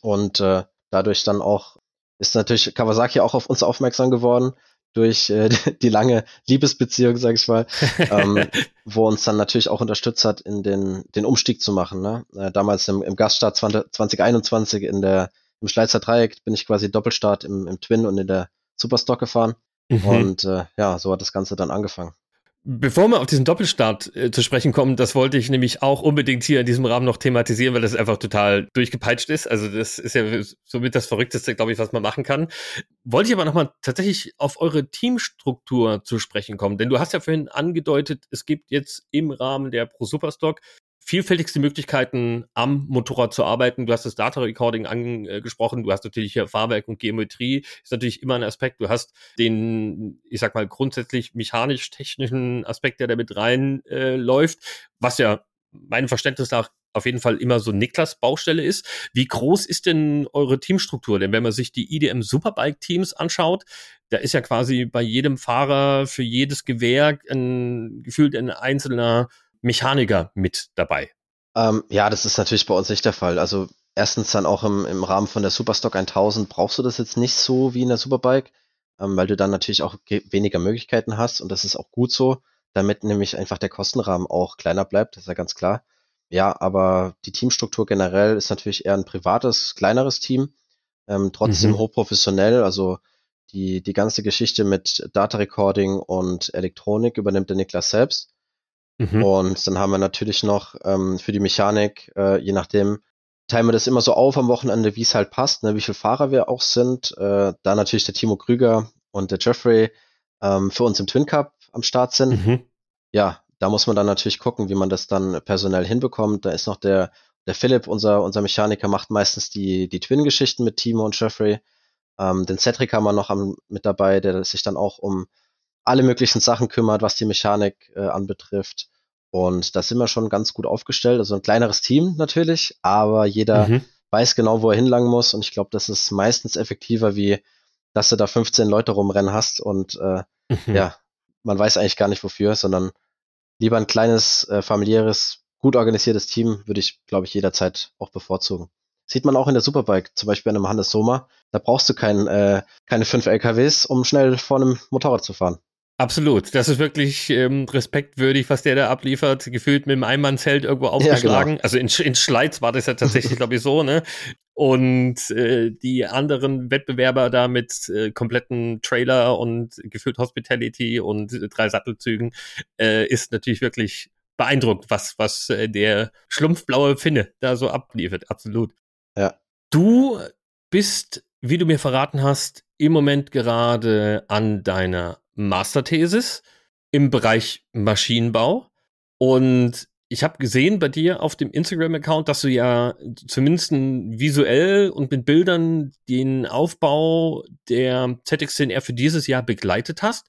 Und äh, dadurch dann auch ist natürlich Kawasaki auch auf uns aufmerksam geworden durch äh, die lange Liebesbeziehung, sag ich mal, ähm, wo uns dann natürlich auch unterstützt hat, in den, den Umstieg zu machen. Ne? Äh, damals im, im Gaststart 20, 2021 in der, im Schleizer Dreieck bin ich quasi Doppelstart im, im Twin und in der Superstock gefahren. Mhm. Und äh, ja, so hat das Ganze dann angefangen. Bevor wir auf diesen Doppelstart äh, zu sprechen kommen, das wollte ich nämlich auch unbedingt hier in diesem Rahmen noch thematisieren, weil das einfach total durchgepeitscht ist. Also das ist ja somit das Verrückteste, glaube ich, was man machen kann. Wollte ich aber nochmal tatsächlich auf eure Teamstruktur zu sprechen kommen, denn du hast ja vorhin angedeutet, es gibt jetzt im Rahmen der Pro Superstock vielfältigste Möglichkeiten am Motorrad zu arbeiten. Du hast das Data Recording angesprochen, du hast natürlich hier Fahrwerk und Geometrie, ist natürlich immer ein Aspekt. Du hast den, ich sag mal, grundsätzlich mechanisch-technischen Aspekt, der da mit reinläuft, äh, was ja meinem Verständnis nach auf jeden Fall immer so Niklas Baustelle ist. Wie groß ist denn eure Teamstruktur? Denn wenn man sich die IDM Superbike Teams anschaut, da ist ja quasi bei jedem Fahrer für jedes Gewerk ein, gefühlt ein einzelner Mechaniker mit dabei? Ähm, ja, das ist natürlich bei uns nicht der Fall. Also erstens dann auch im, im Rahmen von der Superstock 1000 brauchst du das jetzt nicht so wie in der Superbike, ähm, weil du dann natürlich auch weniger Möglichkeiten hast und das ist auch gut so, damit nämlich einfach der Kostenrahmen auch kleiner bleibt, das ist ja ganz klar. Ja, aber die Teamstruktur generell ist natürlich eher ein privates, kleineres Team, ähm, trotzdem mhm. hochprofessionell, also die, die ganze Geschichte mit Data Recording und Elektronik übernimmt der Niklas selbst. Mhm. Und dann haben wir natürlich noch ähm, für die Mechanik, äh, je nachdem, teilen wir das immer so auf am Wochenende, wie es halt passt, ne, wie viele Fahrer wir auch sind. Äh, da natürlich der Timo Krüger und der Jeffrey ähm, für uns im Twin Cup am Start sind. Mhm. Ja, da muss man dann natürlich gucken, wie man das dann personell hinbekommt. Da ist noch der, der Philipp, unser, unser Mechaniker, macht meistens die, die Twin-Geschichten mit Timo und Jeffrey. Ähm, den Cedric haben wir noch am, mit dabei, der sich dann auch um alle möglichen Sachen kümmert, was die Mechanik äh, anbetrifft. Und da sind wir schon ganz gut aufgestellt. Also ein kleineres Team natürlich, aber jeder mhm. weiß genau, wo er hinlangen muss. Und ich glaube, das ist meistens effektiver, wie dass du da 15 Leute rumrennen hast und äh, mhm. ja, man weiß eigentlich gar nicht wofür, sondern lieber ein kleines, äh, familiäres, gut organisiertes Team würde ich, glaube ich, jederzeit auch bevorzugen. Sieht man auch in der Superbike, zum Beispiel an einem Hannes Sommer. Da brauchst du kein, äh, keine fünf LKWs, um schnell vor einem Motorrad zu fahren. Absolut. Das ist wirklich ähm, respektwürdig, was der da abliefert. Gefühlt mit dem Einmannzelt irgendwo aufgeschlagen. Ja, genau. Also in, in Schleiz war das ja tatsächlich, glaube ich, so, ne? Und äh, die anderen Wettbewerber da mit äh, kompletten Trailer und gefühlt Hospitality und äh, drei Sattelzügen äh, ist natürlich wirklich beeindruckt, was, was äh, der schlumpfblaue Finne da so abliefert. Absolut. Ja. Du bist, wie du mir verraten hast, im Moment gerade an deiner Masterthesis im Bereich Maschinenbau. Und ich habe gesehen bei dir auf dem Instagram-Account, dass du ja zumindest visuell und mit Bildern den Aufbau der ZX10R für dieses Jahr begleitet hast.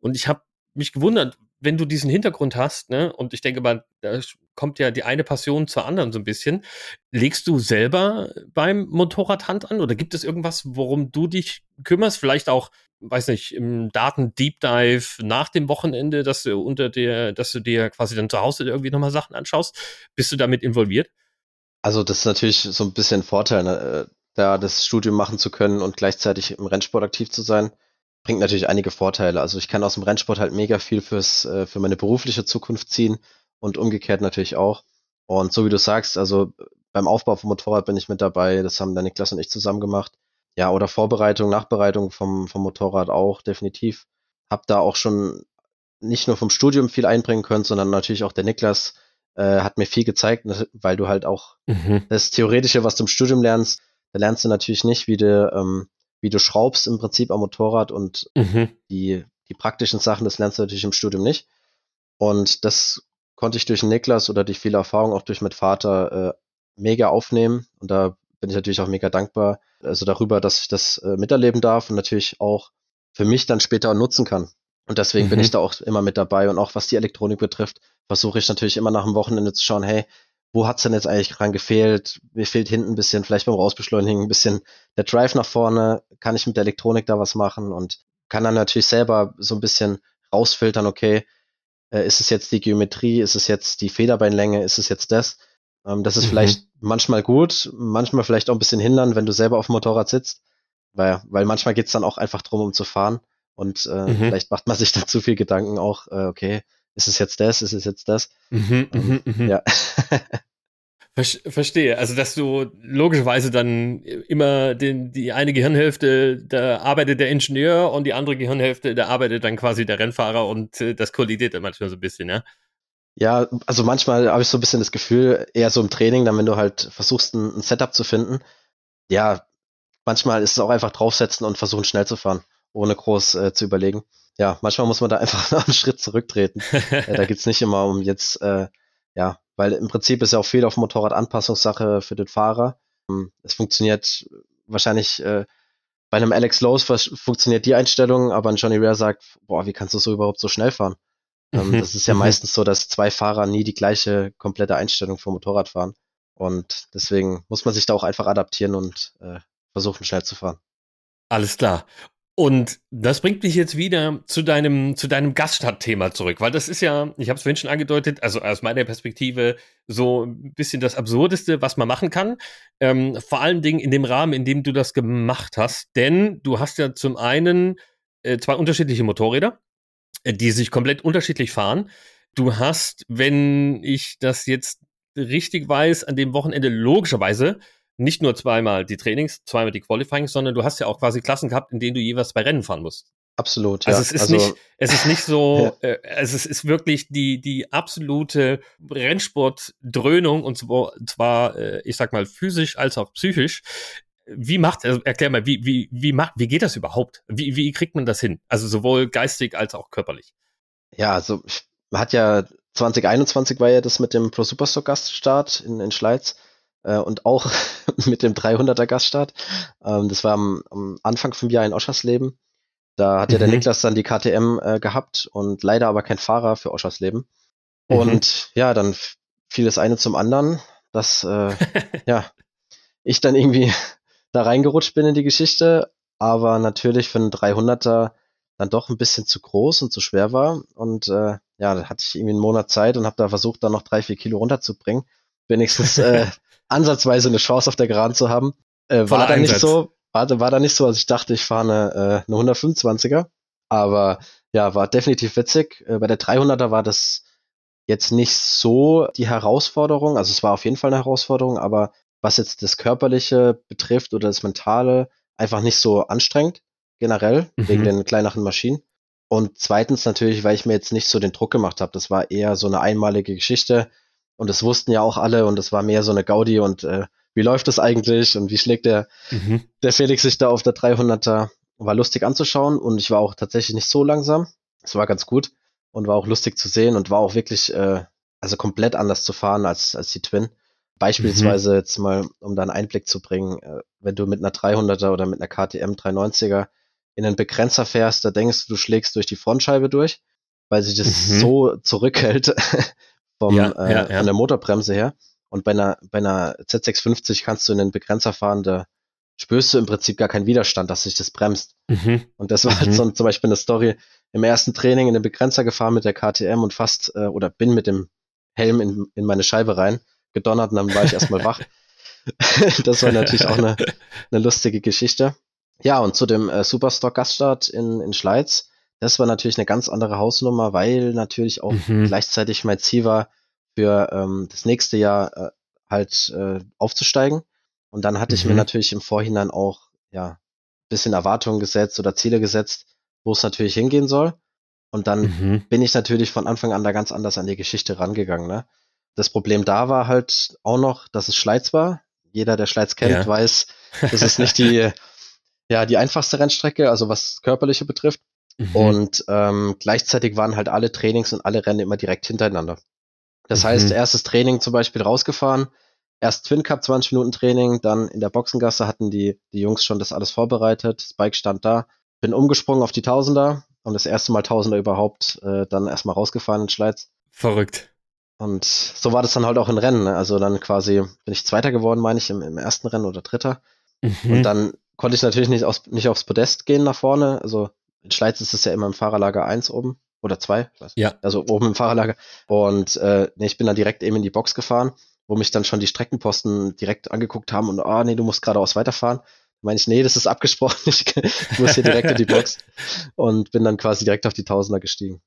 Und ich habe mich gewundert, wenn du diesen Hintergrund hast, ne, und ich denke mal, da kommt ja die eine Passion zur anderen so ein bisschen. Legst du selber beim Motorrad Hand an oder gibt es irgendwas, worum du dich kümmerst? Vielleicht auch weiß nicht, im Daten-Deep Dive nach dem Wochenende, dass du unter der, dass du dir quasi dann zu Hause irgendwie nochmal Sachen anschaust? Bist du damit involviert? Also das ist natürlich so ein bisschen Vorteil, ne? Äh, da das Studium machen zu können und gleichzeitig im Rennsport aktiv zu sein, bringt natürlich einige Vorteile. Also ich kann aus dem Rennsport halt mega viel fürs, äh, für meine berufliche Zukunft ziehen und umgekehrt natürlich auch. Und so wie du sagst, also beim Aufbau vom Motorrad bin ich mit dabei, das haben der Niklas und ich zusammen gemacht. Ja, oder Vorbereitung, Nachbereitung vom, vom Motorrad auch, definitiv. Hab da auch schon nicht nur vom Studium viel einbringen können, sondern natürlich auch der Niklas äh, hat mir viel gezeigt, ne, weil du halt auch mhm. das Theoretische, was du im Studium lernst, da lernst du natürlich nicht, wie du, ähm, wie du schraubst im Prinzip am Motorrad und mhm. die, die praktischen Sachen, das lernst du natürlich im Studium nicht. Und das konnte ich durch Niklas oder durch viele Erfahrungen auch durch meinen Vater äh, mega aufnehmen. Und da bin ich natürlich auch mega dankbar, also darüber, dass ich das äh, miterleben darf und natürlich auch für mich dann später nutzen kann. Und deswegen mhm. bin ich da auch immer mit dabei. Und auch was die Elektronik betrifft, versuche ich natürlich immer nach dem Wochenende zu schauen, hey, wo hat's denn jetzt eigentlich dran gefehlt? Mir fehlt hinten ein bisschen, vielleicht beim Rausbeschleunigen ein bisschen der Drive nach vorne. Kann ich mit der Elektronik da was machen? Und kann dann natürlich selber so ein bisschen rausfiltern, okay, äh, ist es jetzt die Geometrie? Ist es jetzt die Federbeinlänge? Ist es jetzt das? Ähm, das ist mhm. vielleicht manchmal gut, manchmal vielleicht auch ein bisschen hindern, wenn du selber auf dem Motorrad sitzt, weil, weil manchmal geht's dann auch einfach drum, um zu fahren und äh, mhm. vielleicht macht man sich da zu viel Gedanken auch, äh, okay, ist es jetzt das, ist es jetzt das? Mhm, ähm, mhm, mhm. ja. Verstehe. Also, dass du logischerweise dann immer den, die eine Gehirnhälfte, da arbeitet der Ingenieur und die andere Gehirnhälfte, da arbeitet dann quasi der Rennfahrer und äh, das kollidiert dann manchmal so ein bisschen, ja? Ja, also manchmal habe ich so ein bisschen das Gefühl, eher so im Training, dann wenn du halt versuchst, ein, ein Setup zu finden, ja, manchmal ist es auch einfach draufsetzen und versuchen schnell zu fahren, ohne groß äh, zu überlegen. Ja, manchmal muss man da einfach einen Schritt zurücktreten. äh, da geht's nicht immer um jetzt, äh, ja, weil im Prinzip ist ja auch viel auf Motorrad Anpassungssache für den Fahrer. Ähm, es funktioniert wahrscheinlich äh, bei einem Alex Lowe's funktioniert die Einstellung, aber ein Johnny Rare sagt, boah, wie kannst du so überhaupt so schnell fahren? Ähm, das ist ja meistens so, dass zwei Fahrer nie die gleiche komplette Einstellung vom Motorrad fahren. Und deswegen muss man sich da auch einfach adaptieren und äh, versuchen, schnell zu fahren. Alles klar. Und das bringt mich jetzt wieder zu deinem, zu deinem Gaststadtthema zurück, weil das ist ja, ich habe es vorhin schon angedeutet, also aus meiner Perspektive so ein bisschen das Absurdeste, was man machen kann. Ähm, vor allen Dingen in dem Rahmen, in dem du das gemacht hast. Denn du hast ja zum einen äh, zwei unterschiedliche Motorräder, die sich komplett unterschiedlich fahren. Du hast, wenn ich das jetzt richtig weiß, an dem Wochenende logischerweise nicht nur zweimal die Trainings, zweimal die Qualifying, sondern du hast ja auch quasi Klassen gehabt, in denen du jeweils zwei Rennen fahren musst. Absolut. Also ja. es ist also, nicht, es ist nicht so, ja. äh, also es ist wirklich die die absolute Rennsportdröhnung und zwar, zwar äh, ich sag mal physisch als auch psychisch. Wie macht, also erklär mal, wie wie wie macht, wie geht das überhaupt? Wie wie kriegt man das hin? Also sowohl geistig als auch körperlich. Ja, also man hat ja 2021 war ja das mit dem Pro Superstock Gaststart in, in Schleiz äh, und auch mit dem 300er Gaststart. Ähm, das war am, am, Anfang vom Jahr in Oschersleben. Da hat mhm. ja der mhm. Niklas dann die KTM äh, gehabt und leider aber kein Fahrer für Oschersleben. Mhm. Und ja, dann fiel das eine zum anderen, dass äh, ja ich dann irgendwie da reingerutscht bin in die Geschichte, aber natürlich für einen 300er dann doch ein bisschen zu groß und zu schwer war. Und äh, ja, da hatte ich irgendwie einen Monat Zeit und habe da versucht, dann noch drei, vier Kilo runterzubringen. Wenigstens äh, ansatzweise eine Chance auf der Geraden zu haben. Äh, war da nicht so, war, war da nicht so, also ich dachte, ich fahre eine, äh, eine 125er, aber ja, war definitiv witzig. Äh, bei der 300er war das jetzt nicht so die Herausforderung, also es war auf jeden Fall eine Herausforderung, aber was jetzt das Körperliche betrifft oder das Mentale, einfach nicht so anstrengend, generell, mhm. wegen den kleineren Maschinen. Und zweitens natürlich, weil ich mir jetzt nicht so den Druck gemacht habe. Das war eher so eine einmalige Geschichte. Und das wussten ja auch alle und es war mehr so eine Gaudi und äh, wie läuft das eigentlich und wie schlägt der, mhm. der Felix sich da auf der 300er. War lustig anzuschauen und ich war auch tatsächlich nicht so langsam. Es war ganz gut und war auch lustig zu sehen und war auch wirklich, äh, also komplett anders zu fahren als, als die Twin. Beispielsweise mhm. jetzt mal, um da einen Einblick zu bringen, äh, wenn du mit einer 300er oder mit einer KTM 390er in einen Begrenzer fährst, da denkst du, du schlägst durch die Frontscheibe durch, weil sich das mhm. so zurückhält, vom, ja, äh, ja, ja. von der Motorbremse her. Und bei einer, bei einer Z650 kannst du in den Begrenzer fahren, da spürst du im Prinzip gar keinen Widerstand, dass sich das bremst. Mhm. Und das war halt so zum Beispiel eine Story im ersten Training in den Begrenzer gefahren mit der KTM und fast, äh, oder bin mit dem Helm in, in meine Scheibe rein, gedonnert und dann war ich erstmal wach. das war natürlich auch eine, eine lustige Geschichte. Ja, und zu dem äh, Superstock Gaststart in, in Schleiz, das war natürlich eine ganz andere Hausnummer, weil natürlich auch mhm. gleichzeitig mein Ziel war, für ähm, das nächste Jahr äh, halt äh, aufzusteigen. Und dann hatte mhm. ich mir mhm. natürlich im Vorhinein auch ja bisschen Erwartungen gesetzt oder Ziele gesetzt, wo es natürlich hingehen soll. Und dann mhm. bin ich natürlich von Anfang an da ganz anders an die Geschichte rangegangen. Ne? Das Problem da war halt auch noch, dass es Schleiz war. Jeder, der Schleiz kennt, ja. weiß, das ist nicht die, ja, die einfachste Rennstrecke, also was körperliche betrifft. Mhm. Und ähm, gleichzeitig waren halt alle Trainings und alle Rennen immer direkt hintereinander. Das mhm. heißt, erstes Training zum Beispiel rausgefahren, erst Twin Cup 20 Minuten Training, dann in der Boxengasse hatten die, die Jungs schon das alles vorbereitet, das Bike stand da, bin umgesprungen auf die Tausender und das erste Mal Tausender überhaupt äh, dann erstmal rausgefahren in Schleiz. Verrückt. Und so war das dann halt auch in Rennen. Ne? Also dann quasi bin ich Zweiter geworden, meine ich, im, im ersten Rennen oder Dritter. Mhm. Und dann konnte ich natürlich nicht, aus, nicht aufs Podest gehen nach vorne. Also in Schleiz ist es ja immer im Fahrerlager 1 oben oder 2. Ja. Also oben im Fahrerlager. Und äh, nee, ich bin dann direkt eben in die Box gefahren, wo mich dann schon die Streckenposten direkt angeguckt haben und, ah, oh, nee, du musst geradeaus weiterfahren. meine ich, nee, das ist abgesprochen, ich muss hier direkt in die Box. Und bin dann quasi direkt auf die Tausender gestiegen.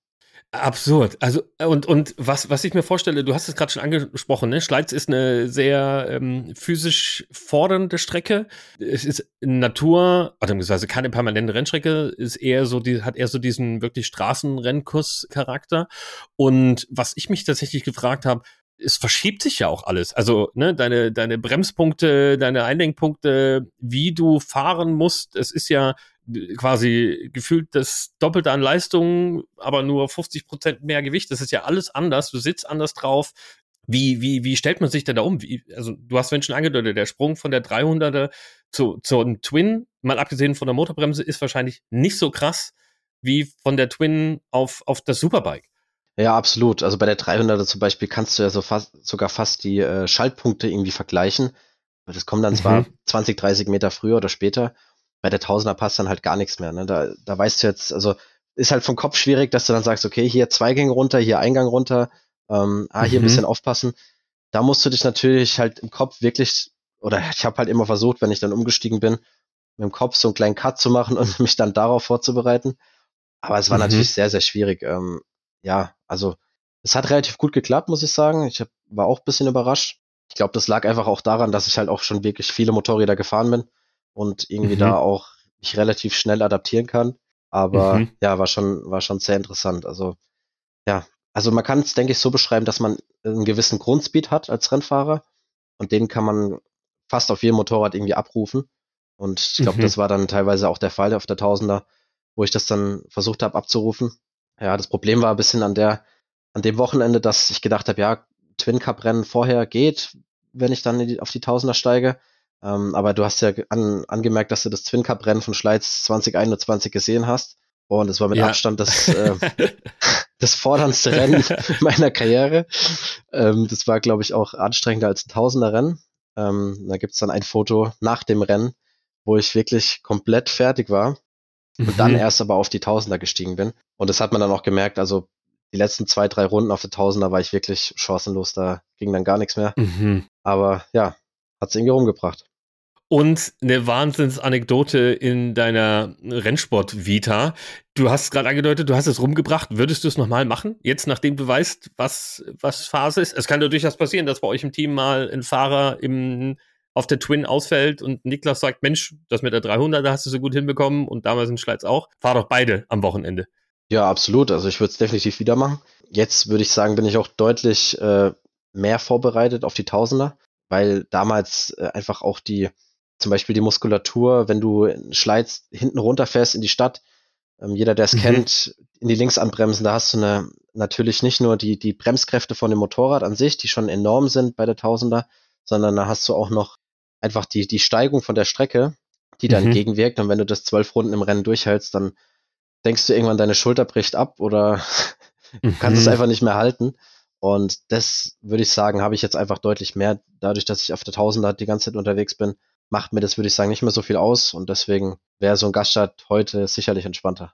Absurd. Also, und, und was, was ich mir vorstelle, du hast es gerade schon angesprochen, ne? Schleiz ist eine sehr ähm, physisch fordernde Strecke. Es ist Natur, beziehungsweise keine permanente Rennstrecke, ist eher so, die, hat eher so diesen wirklich Straßenrennkurs-Charakter. Und was ich mich tatsächlich gefragt habe, es verschiebt sich ja auch alles. Also, ne, deine, deine Bremspunkte, deine Einlenkpunkte, wie du fahren musst, es ist ja quasi gefühlt das Doppelte an Leistung, aber nur 50 Prozent mehr Gewicht. Das ist ja alles anders. Du sitzt anders drauf. Wie, wie, wie stellt man sich denn da um? Wie, also, du hast Menschen angedeutet, der Sprung von der 300er zu, zu einem Twin, mal abgesehen von der Motorbremse, ist wahrscheinlich nicht so krass wie von der Twin auf, auf das Superbike. Ja, absolut. Also bei der 300er zum Beispiel kannst du ja so fast, sogar fast die äh, Schaltpunkte irgendwie vergleichen. Das kommt dann zwar mhm. 20, 30 Meter früher oder später, bei der Tausender passt dann halt gar nichts mehr. Ne? Da, da weißt du jetzt, also ist halt vom Kopf schwierig, dass du dann sagst, okay, hier zwei Gänge runter, hier Eingang runter, ähm, ah, hier mhm. ein bisschen aufpassen. Da musst du dich natürlich halt im Kopf wirklich, oder ich habe halt immer versucht, wenn ich dann umgestiegen bin, mit dem Kopf so einen kleinen Cut zu machen und mich dann darauf vorzubereiten. Aber es war mhm. natürlich sehr, sehr schwierig. Ähm, ja, also es hat relativ gut geklappt, muss ich sagen. Ich hab, war auch ein bisschen überrascht. Ich glaube, das lag einfach auch daran, dass ich halt auch schon wirklich viele Motorräder gefahren bin und irgendwie mhm. da auch mich relativ schnell adaptieren kann. Aber mhm. ja, war schon, war schon sehr interessant. Also, ja, also man kann es, denke ich, so beschreiben, dass man einen gewissen Grundspeed hat als Rennfahrer und den kann man fast auf jedem Motorrad irgendwie abrufen. Und ich glaube, mhm. das war dann teilweise auch der Fall auf der Tausender, wo ich das dann versucht habe abzurufen. Ja, das Problem war ein bisschen an der, an dem Wochenende, dass ich gedacht habe, ja, Twin Cup Rennen vorher geht, wenn ich dann auf die Tausender steige. Ähm, aber du hast ja an, angemerkt, dass du das Twin Cup Rennen von Schleiz 2021 gesehen hast. Und es war mit ja. Abstand das, äh, das forderndste Rennen meiner Karriere. Ähm, das war, glaube ich, auch anstrengender als ein Tausender Rennen. Ähm, da gibt's dann ein Foto nach dem Rennen, wo ich wirklich komplett fertig war und mhm. dann erst aber auf die Tausender gestiegen bin. Und das hat man dann auch gemerkt. Also die letzten zwei, drei Runden auf der Tausender war ich wirklich chancenlos. Da ging dann gar nichts mehr. Mhm. Aber ja, hat's irgendwie rumgebracht. Und eine Wahnsinnsanekdote in deiner Rennsport-Vita. Du hast gerade angedeutet, du hast es rumgebracht. Würdest du es nochmal machen? Jetzt, nachdem du weißt, was, was Phase ist? Es kann ja durchaus passieren, dass bei euch im Team mal ein Fahrer im, auf der Twin ausfällt und Niklas sagt, Mensch, das mit der 300, da hast du so gut hinbekommen und damals in Schleiz auch. Fahr doch beide am Wochenende. Ja, absolut. Also ich würde es definitiv wieder machen. Jetzt würde ich sagen, bin ich auch deutlich äh, mehr vorbereitet auf die Tausender, weil damals äh, einfach auch die, zum Beispiel die Muskulatur, wenn du Schleiz hinten runterfährst in die Stadt, ähm, jeder, der es mhm. kennt, in die Linksanbremsen, da hast du eine, natürlich nicht nur die, die Bremskräfte von dem Motorrad an sich, die schon enorm sind bei der Tausender, sondern da hast du auch noch einfach die, die Steigung von der Strecke, die dann mhm. gegenwirkt. Und wenn du das zwölf Runden im Rennen durchhältst, dann denkst du irgendwann, deine Schulter bricht ab oder mhm. kannst es einfach nicht mehr halten. Und das würde ich sagen, habe ich jetzt einfach deutlich mehr, dadurch, dass ich auf der Tausender die ganze Zeit unterwegs bin, macht mir das, würde ich sagen, nicht mehr so viel aus und deswegen wäre so ein Gaststart heute sicherlich entspannter.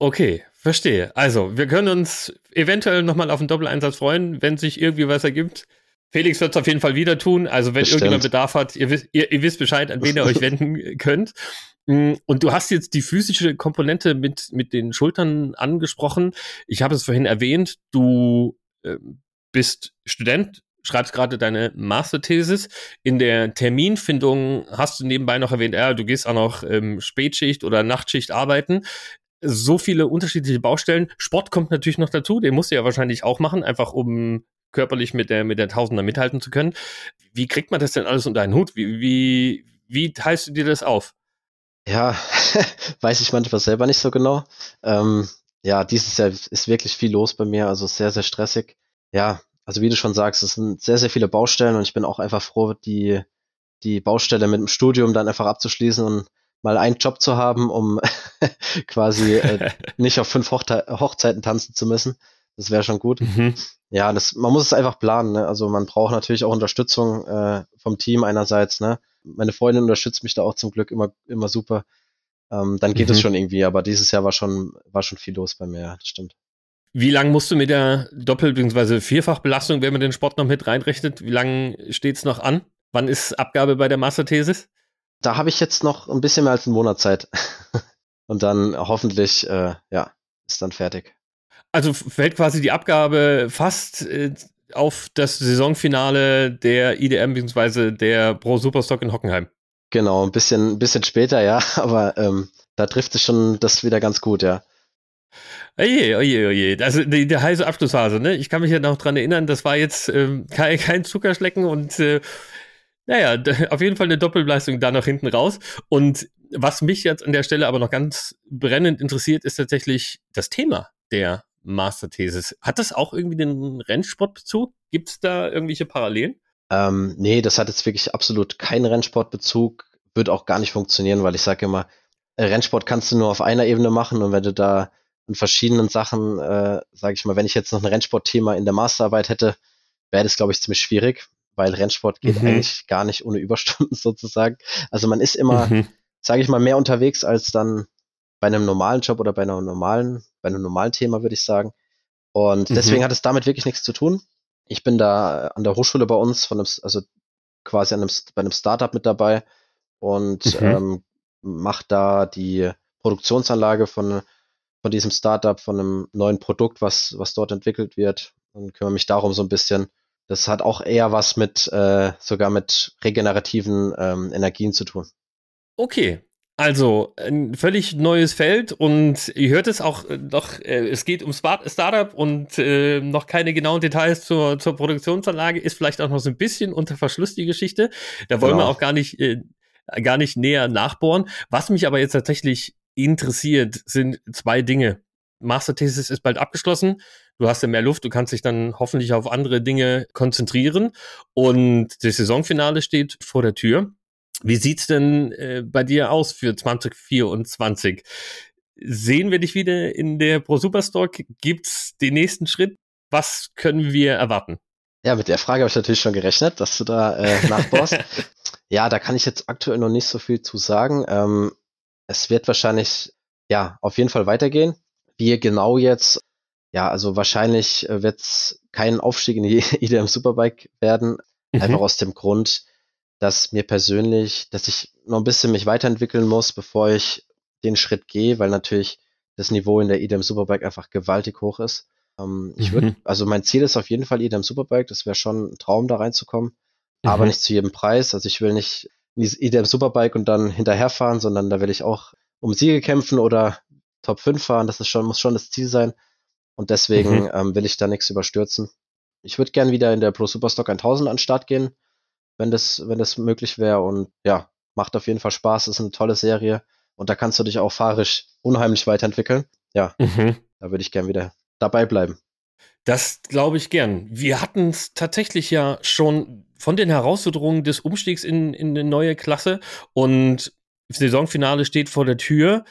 Okay, verstehe. Also, wir können uns eventuell nochmal auf einen Doppeleinsatz freuen, wenn sich irgendwie was ergibt. Felix wird es auf jeden Fall wieder tun. Also, wenn Bestimmt. irgendjemand Bedarf hat, ihr wisst, ihr, ihr wisst Bescheid, an wen ihr euch wenden könnt. Mm, und du hast jetzt die physische Komponente mit, mit den Schultern angesprochen. Ich habe es vorhin erwähnt, du äh, bist Student schreibst gerade deine Masterthesis. In der Terminfindung hast du nebenbei noch erwähnt, ja, du gehst auch noch ähm, Spätschicht oder Nachtschicht arbeiten. So viele unterschiedliche Baustellen. Sport kommt natürlich noch dazu, den musst du ja wahrscheinlich auch machen, einfach um körperlich mit der, mit der Tausender mithalten zu können. Wie kriegt man das denn alles unter einen Hut? Wie, wie, wie teilst du dir das auf? Ja, weiß ich manchmal selber nicht so genau. Ähm, ja, dieses Jahr ist wirklich viel los bei mir, also sehr, sehr stressig. Ja, also wie du schon sagst, es sind sehr, sehr viele Baustellen und ich bin auch einfach froh, die, die Baustelle mit dem Studium dann einfach abzuschließen und mal einen Job zu haben, um quasi äh, nicht auf fünf Hochze Hochzeiten tanzen zu müssen. Das wäre schon gut. Mhm. Ja, das, man muss es einfach planen. Ne? Also man braucht natürlich auch Unterstützung äh, vom Team einerseits. Ne? Meine Freundin unterstützt mich da auch zum Glück immer, immer super. Ähm, dann geht mhm. es schon irgendwie. Aber dieses Jahr war schon, war schon viel los bei mir. Ja, das stimmt. Wie lange musst du mit der Doppel- bzw. Vierfachbelastung, wenn man den Sport noch mit reinrechnet, wie lange steht es noch an? Wann ist Abgabe bei der Masterthesis? Da habe ich jetzt noch ein bisschen mehr als einen Monat Zeit. Und dann hoffentlich, äh, ja, ist dann fertig. Also fällt quasi die Abgabe fast äh, auf das Saisonfinale der IDM bzw. der Pro Superstock in Hockenheim. Genau, ein bisschen, ein bisschen später, ja, aber ähm, da trifft es schon das wieder ganz gut, ja. Oje, oje, oje. Also die, die heiße Abschlussphase, ne? Ich kann mich ja noch dran erinnern, das war jetzt ähm, kein, kein Zuckerschlecken und äh, naja, auf jeden Fall eine Doppelleistung da noch hinten raus. Und was mich jetzt an der Stelle aber noch ganz brennend interessiert, ist tatsächlich das Thema der Masterthesis. Hat das auch irgendwie den Rennsportbezug? Gibt es da irgendwelche Parallelen? Ähm, nee, das hat jetzt wirklich absolut keinen Rennsportbezug. Wird auch gar nicht funktionieren, weil ich sage immer, Rennsport kannst du nur auf einer Ebene machen und wenn du da in verschiedenen Sachen, äh, sage ich mal, wenn ich jetzt noch ein Rennsportthema in der Masterarbeit hätte, wäre das, glaube ich, ziemlich schwierig, weil Rennsport geht mhm. eigentlich gar nicht ohne Überstunden sozusagen. Also man ist immer, mhm. sage ich mal, mehr unterwegs als dann bei einem normalen Job oder bei einer normalen, bei einem normalen Thema, würde ich sagen. Und mhm. deswegen hat es damit wirklich nichts zu tun. Ich bin da an der Hochschule bei uns, von einem, also quasi an einem, bei einem Startup mit dabei und mhm. ähm, mache da die Produktionsanlage von, von diesem Startup, von einem neuen Produkt, was, was dort entwickelt wird und kümmere mich darum so ein bisschen. Das hat auch eher was mit, äh, sogar mit regenerativen ähm, Energien zu tun. Okay, also, ein völlig neues Feld und ihr hört es auch noch, äh, es geht um Startup und äh, noch keine genauen Details zur, zur Produktionsanlage, ist vielleicht auch noch so ein bisschen unter Verschluss die Geschichte. Da wollen genau. wir auch gar nicht, äh, gar nicht näher nachbohren. Was mich aber jetzt tatsächlich interessiert, sind zwei Dinge. Masterthesis ist bald abgeschlossen. Du hast ja mehr Luft, du kannst dich dann hoffentlich auf andere Dinge konzentrieren. Und das Saisonfinale steht vor der Tür. Wie sieht's denn äh, bei dir aus für 2024? Sehen wir dich wieder in der Pro Superstock? Gibt's den nächsten Schritt? Was können wir erwarten? Ja, mit der Frage habe ich natürlich schon gerechnet, dass du da äh, nachbaust. ja, da kann ich jetzt aktuell noch nicht so viel zu sagen. Ähm, es wird wahrscheinlich, ja, auf jeden Fall weitergehen. Wie genau jetzt, ja, also wahrscheinlich äh, wird es kein Aufstieg in die IDM Superbike werden. Mhm. Einfach aus dem Grund, dass mir persönlich, dass ich noch ein bisschen mich weiterentwickeln muss, bevor ich den Schritt gehe, weil natürlich das Niveau in der EDM Superbike einfach gewaltig hoch ist. Ähm, ich würde, mhm. also mein Ziel ist auf jeden Fall EDM Superbike, das wäre schon ein Traum, da reinzukommen, mhm. aber nicht zu jedem Preis. Also ich will nicht EDM Superbike und dann hinterherfahren, sondern da will ich auch um Siege kämpfen oder Top 5 fahren. Das ist schon, muss schon das Ziel sein. Und deswegen mhm. ähm, will ich da nichts überstürzen. Ich würde gern wieder in der Pro Superstock 1000 an den Start gehen wenn das, wenn das möglich wäre. Und ja, macht auf jeden Fall Spaß, ist eine tolle Serie. Und da kannst du dich auch fahrisch unheimlich weiterentwickeln. Ja, mhm. da würde ich gern wieder dabei bleiben. Das glaube ich gern. Wir hatten es tatsächlich ja schon von den Herausforderungen des Umstiegs in, in eine neue Klasse und Saisonfinale steht vor der Tür.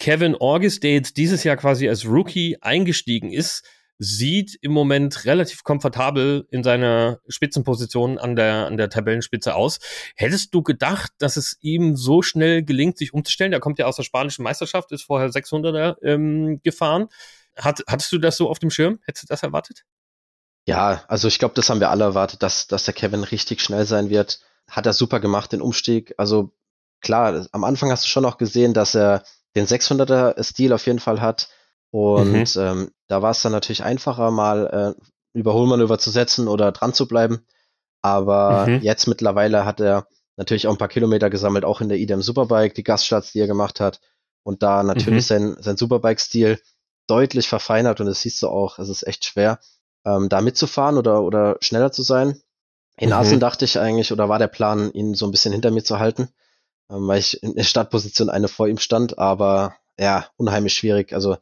Kevin August, der jetzt dieses Jahr quasi als Rookie eingestiegen ist, sieht im Moment relativ komfortabel in seiner Spitzenposition an der, an der Tabellenspitze aus. Hättest du gedacht, dass es ihm so schnell gelingt, sich umzustellen? Er kommt ja aus der spanischen Meisterschaft, ist vorher 600er ähm, gefahren. Hat, hattest du das so auf dem Schirm? Hättest du das erwartet? Ja, also ich glaube, das haben wir alle erwartet, dass, dass der Kevin richtig schnell sein wird. Hat er super gemacht, den Umstieg. Also klar, am Anfang hast du schon auch gesehen, dass er den 600er Stil auf jeden Fall hat und mhm. ähm, da war es dann natürlich einfacher, mal äh, Überholmanöver zu setzen oder dran zu bleiben. Aber mhm. jetzt mittlerweile hat er natürlich auch ein paar Kilometer gesammelt, auch in der IDM Superbike, die Gaststarts, die er gemacht hat. Und da natürlich mhm. sein, sein Superbike-Stil deutlich verfeinert und das siehst du auch, es ist echt schwer, ähm, da mitzufahren oder, oder schneller zu sein. In mhm. Assen dachte ich eigentlich, oder war der Plan, ihn so ein bisschen hinter mir zu halten, ähm, weil ich in der Startposition eine vor ihm stand, aber ja, unheimlich schwierig. Also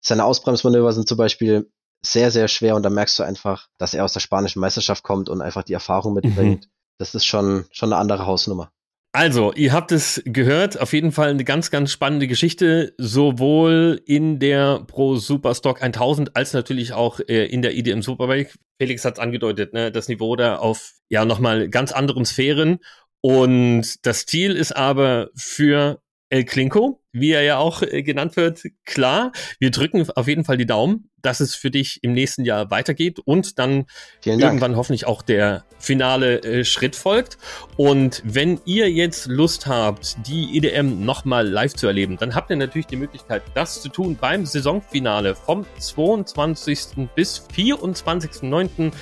seine Ausbremsmanöver sind zum Beispiel sehr, sehr schwer und da merkst du einfach, dass er aus der spanischen Meisterschaft kommt und einfach die Erfahrung mitbringt. Mhm. Das ist schon, schon eine andere Hausnummer. Also, ihr habt es gehört, auf jeden Fall eine ganz, ganz spannende Geschichte, sowohl in der Pro Superstock 1000 als natürlich auch äh, in der IDM Superbike. Felix hat es angedeutet, ne, das Niveau da auf ja nochmal ganz anderen Sphären. Und das Ziel ist aber für El Klinko, wie er ja auch äh, genannt wird, klar. Wir drücken auf jeden Fall die Daumen, dass es für dich im nächsten Jahr weitergeht und dann irgendwann hoffentlich auch der finale äh, Schritt folgt. Und wenn ihr jetzt Lust habt, die EDM nochmal live zu erleben, dann habt ihr natürlich die Möglichkeit, das zu tun beim Saisonfinale vom 22. bis 24.09.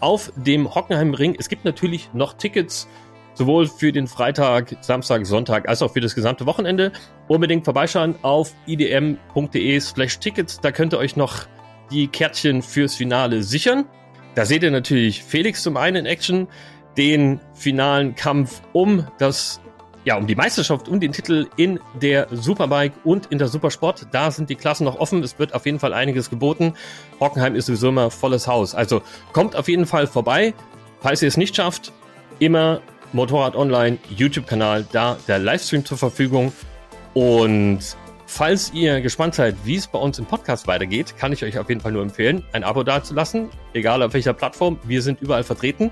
auf dem Hockenheimring. Es gibt natürlich noch Tickets sowohl für den Freitag, Samstag, Sonntag als auch für das gesamte Wochenende. Unbedingt vorbeischauen auf idm.de slash Tickets. Da könnt ihr euch noch die Kärtchen fürs Finale sichern. Da seht ihr natürlich Felix zum einen in Action, den finalen Kampf um das ja, um die Meisterschaft, um den Titel in der Superbike und in der Supersport. Da sind die Klassen noch offen. Es wird auf jeden Fall einiges geboten. Hockenheim ist sowieso immer volles Haus. Also kommt auf jeden Fall vorbei. Falls ihr es nicht schafft, immer Motorrad Online YouTube-Kanal, da der Livestream zur Verfügung. Und falls ihr gespannt seid, wie es bei uns im Podcast weitergeht, kann ich euch auf jeden Fall nur empfehlen, ein Abo dazulassen, egal auf welcher Plattform. Wir sind überall vertreten.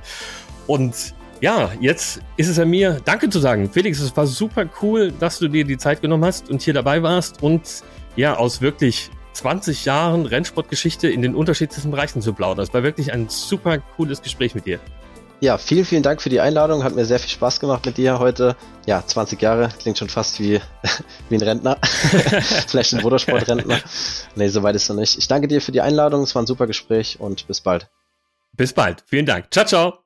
Und ja, jetzt ist es an mir, Danke zu sagen. Felix, es war super cool, dass du dir die Zeit genommen hast und hier dabei warst und ja, aus wirklich 20 Jahren Rennsportgeschichte in den unterschiedlichsten Bereichen zu plaudern. Das war wirklich ein super cooles Gespräch mit dir. Ja, vielen, vielen Dank für die Einladung. Hat mir sehr viel Spaß gemacht mit dir heute. Ja, 20 Jahre, klingt schon fast wie, wie ein Rentner. Vielleicht ein Motorsportrentner. Nee, soweit ist noch nicht. Ich danke dir für die Einladung. Es war ein super Gespräch und bis bald. Bis bald. Vielen Dank. Ciao, ciao.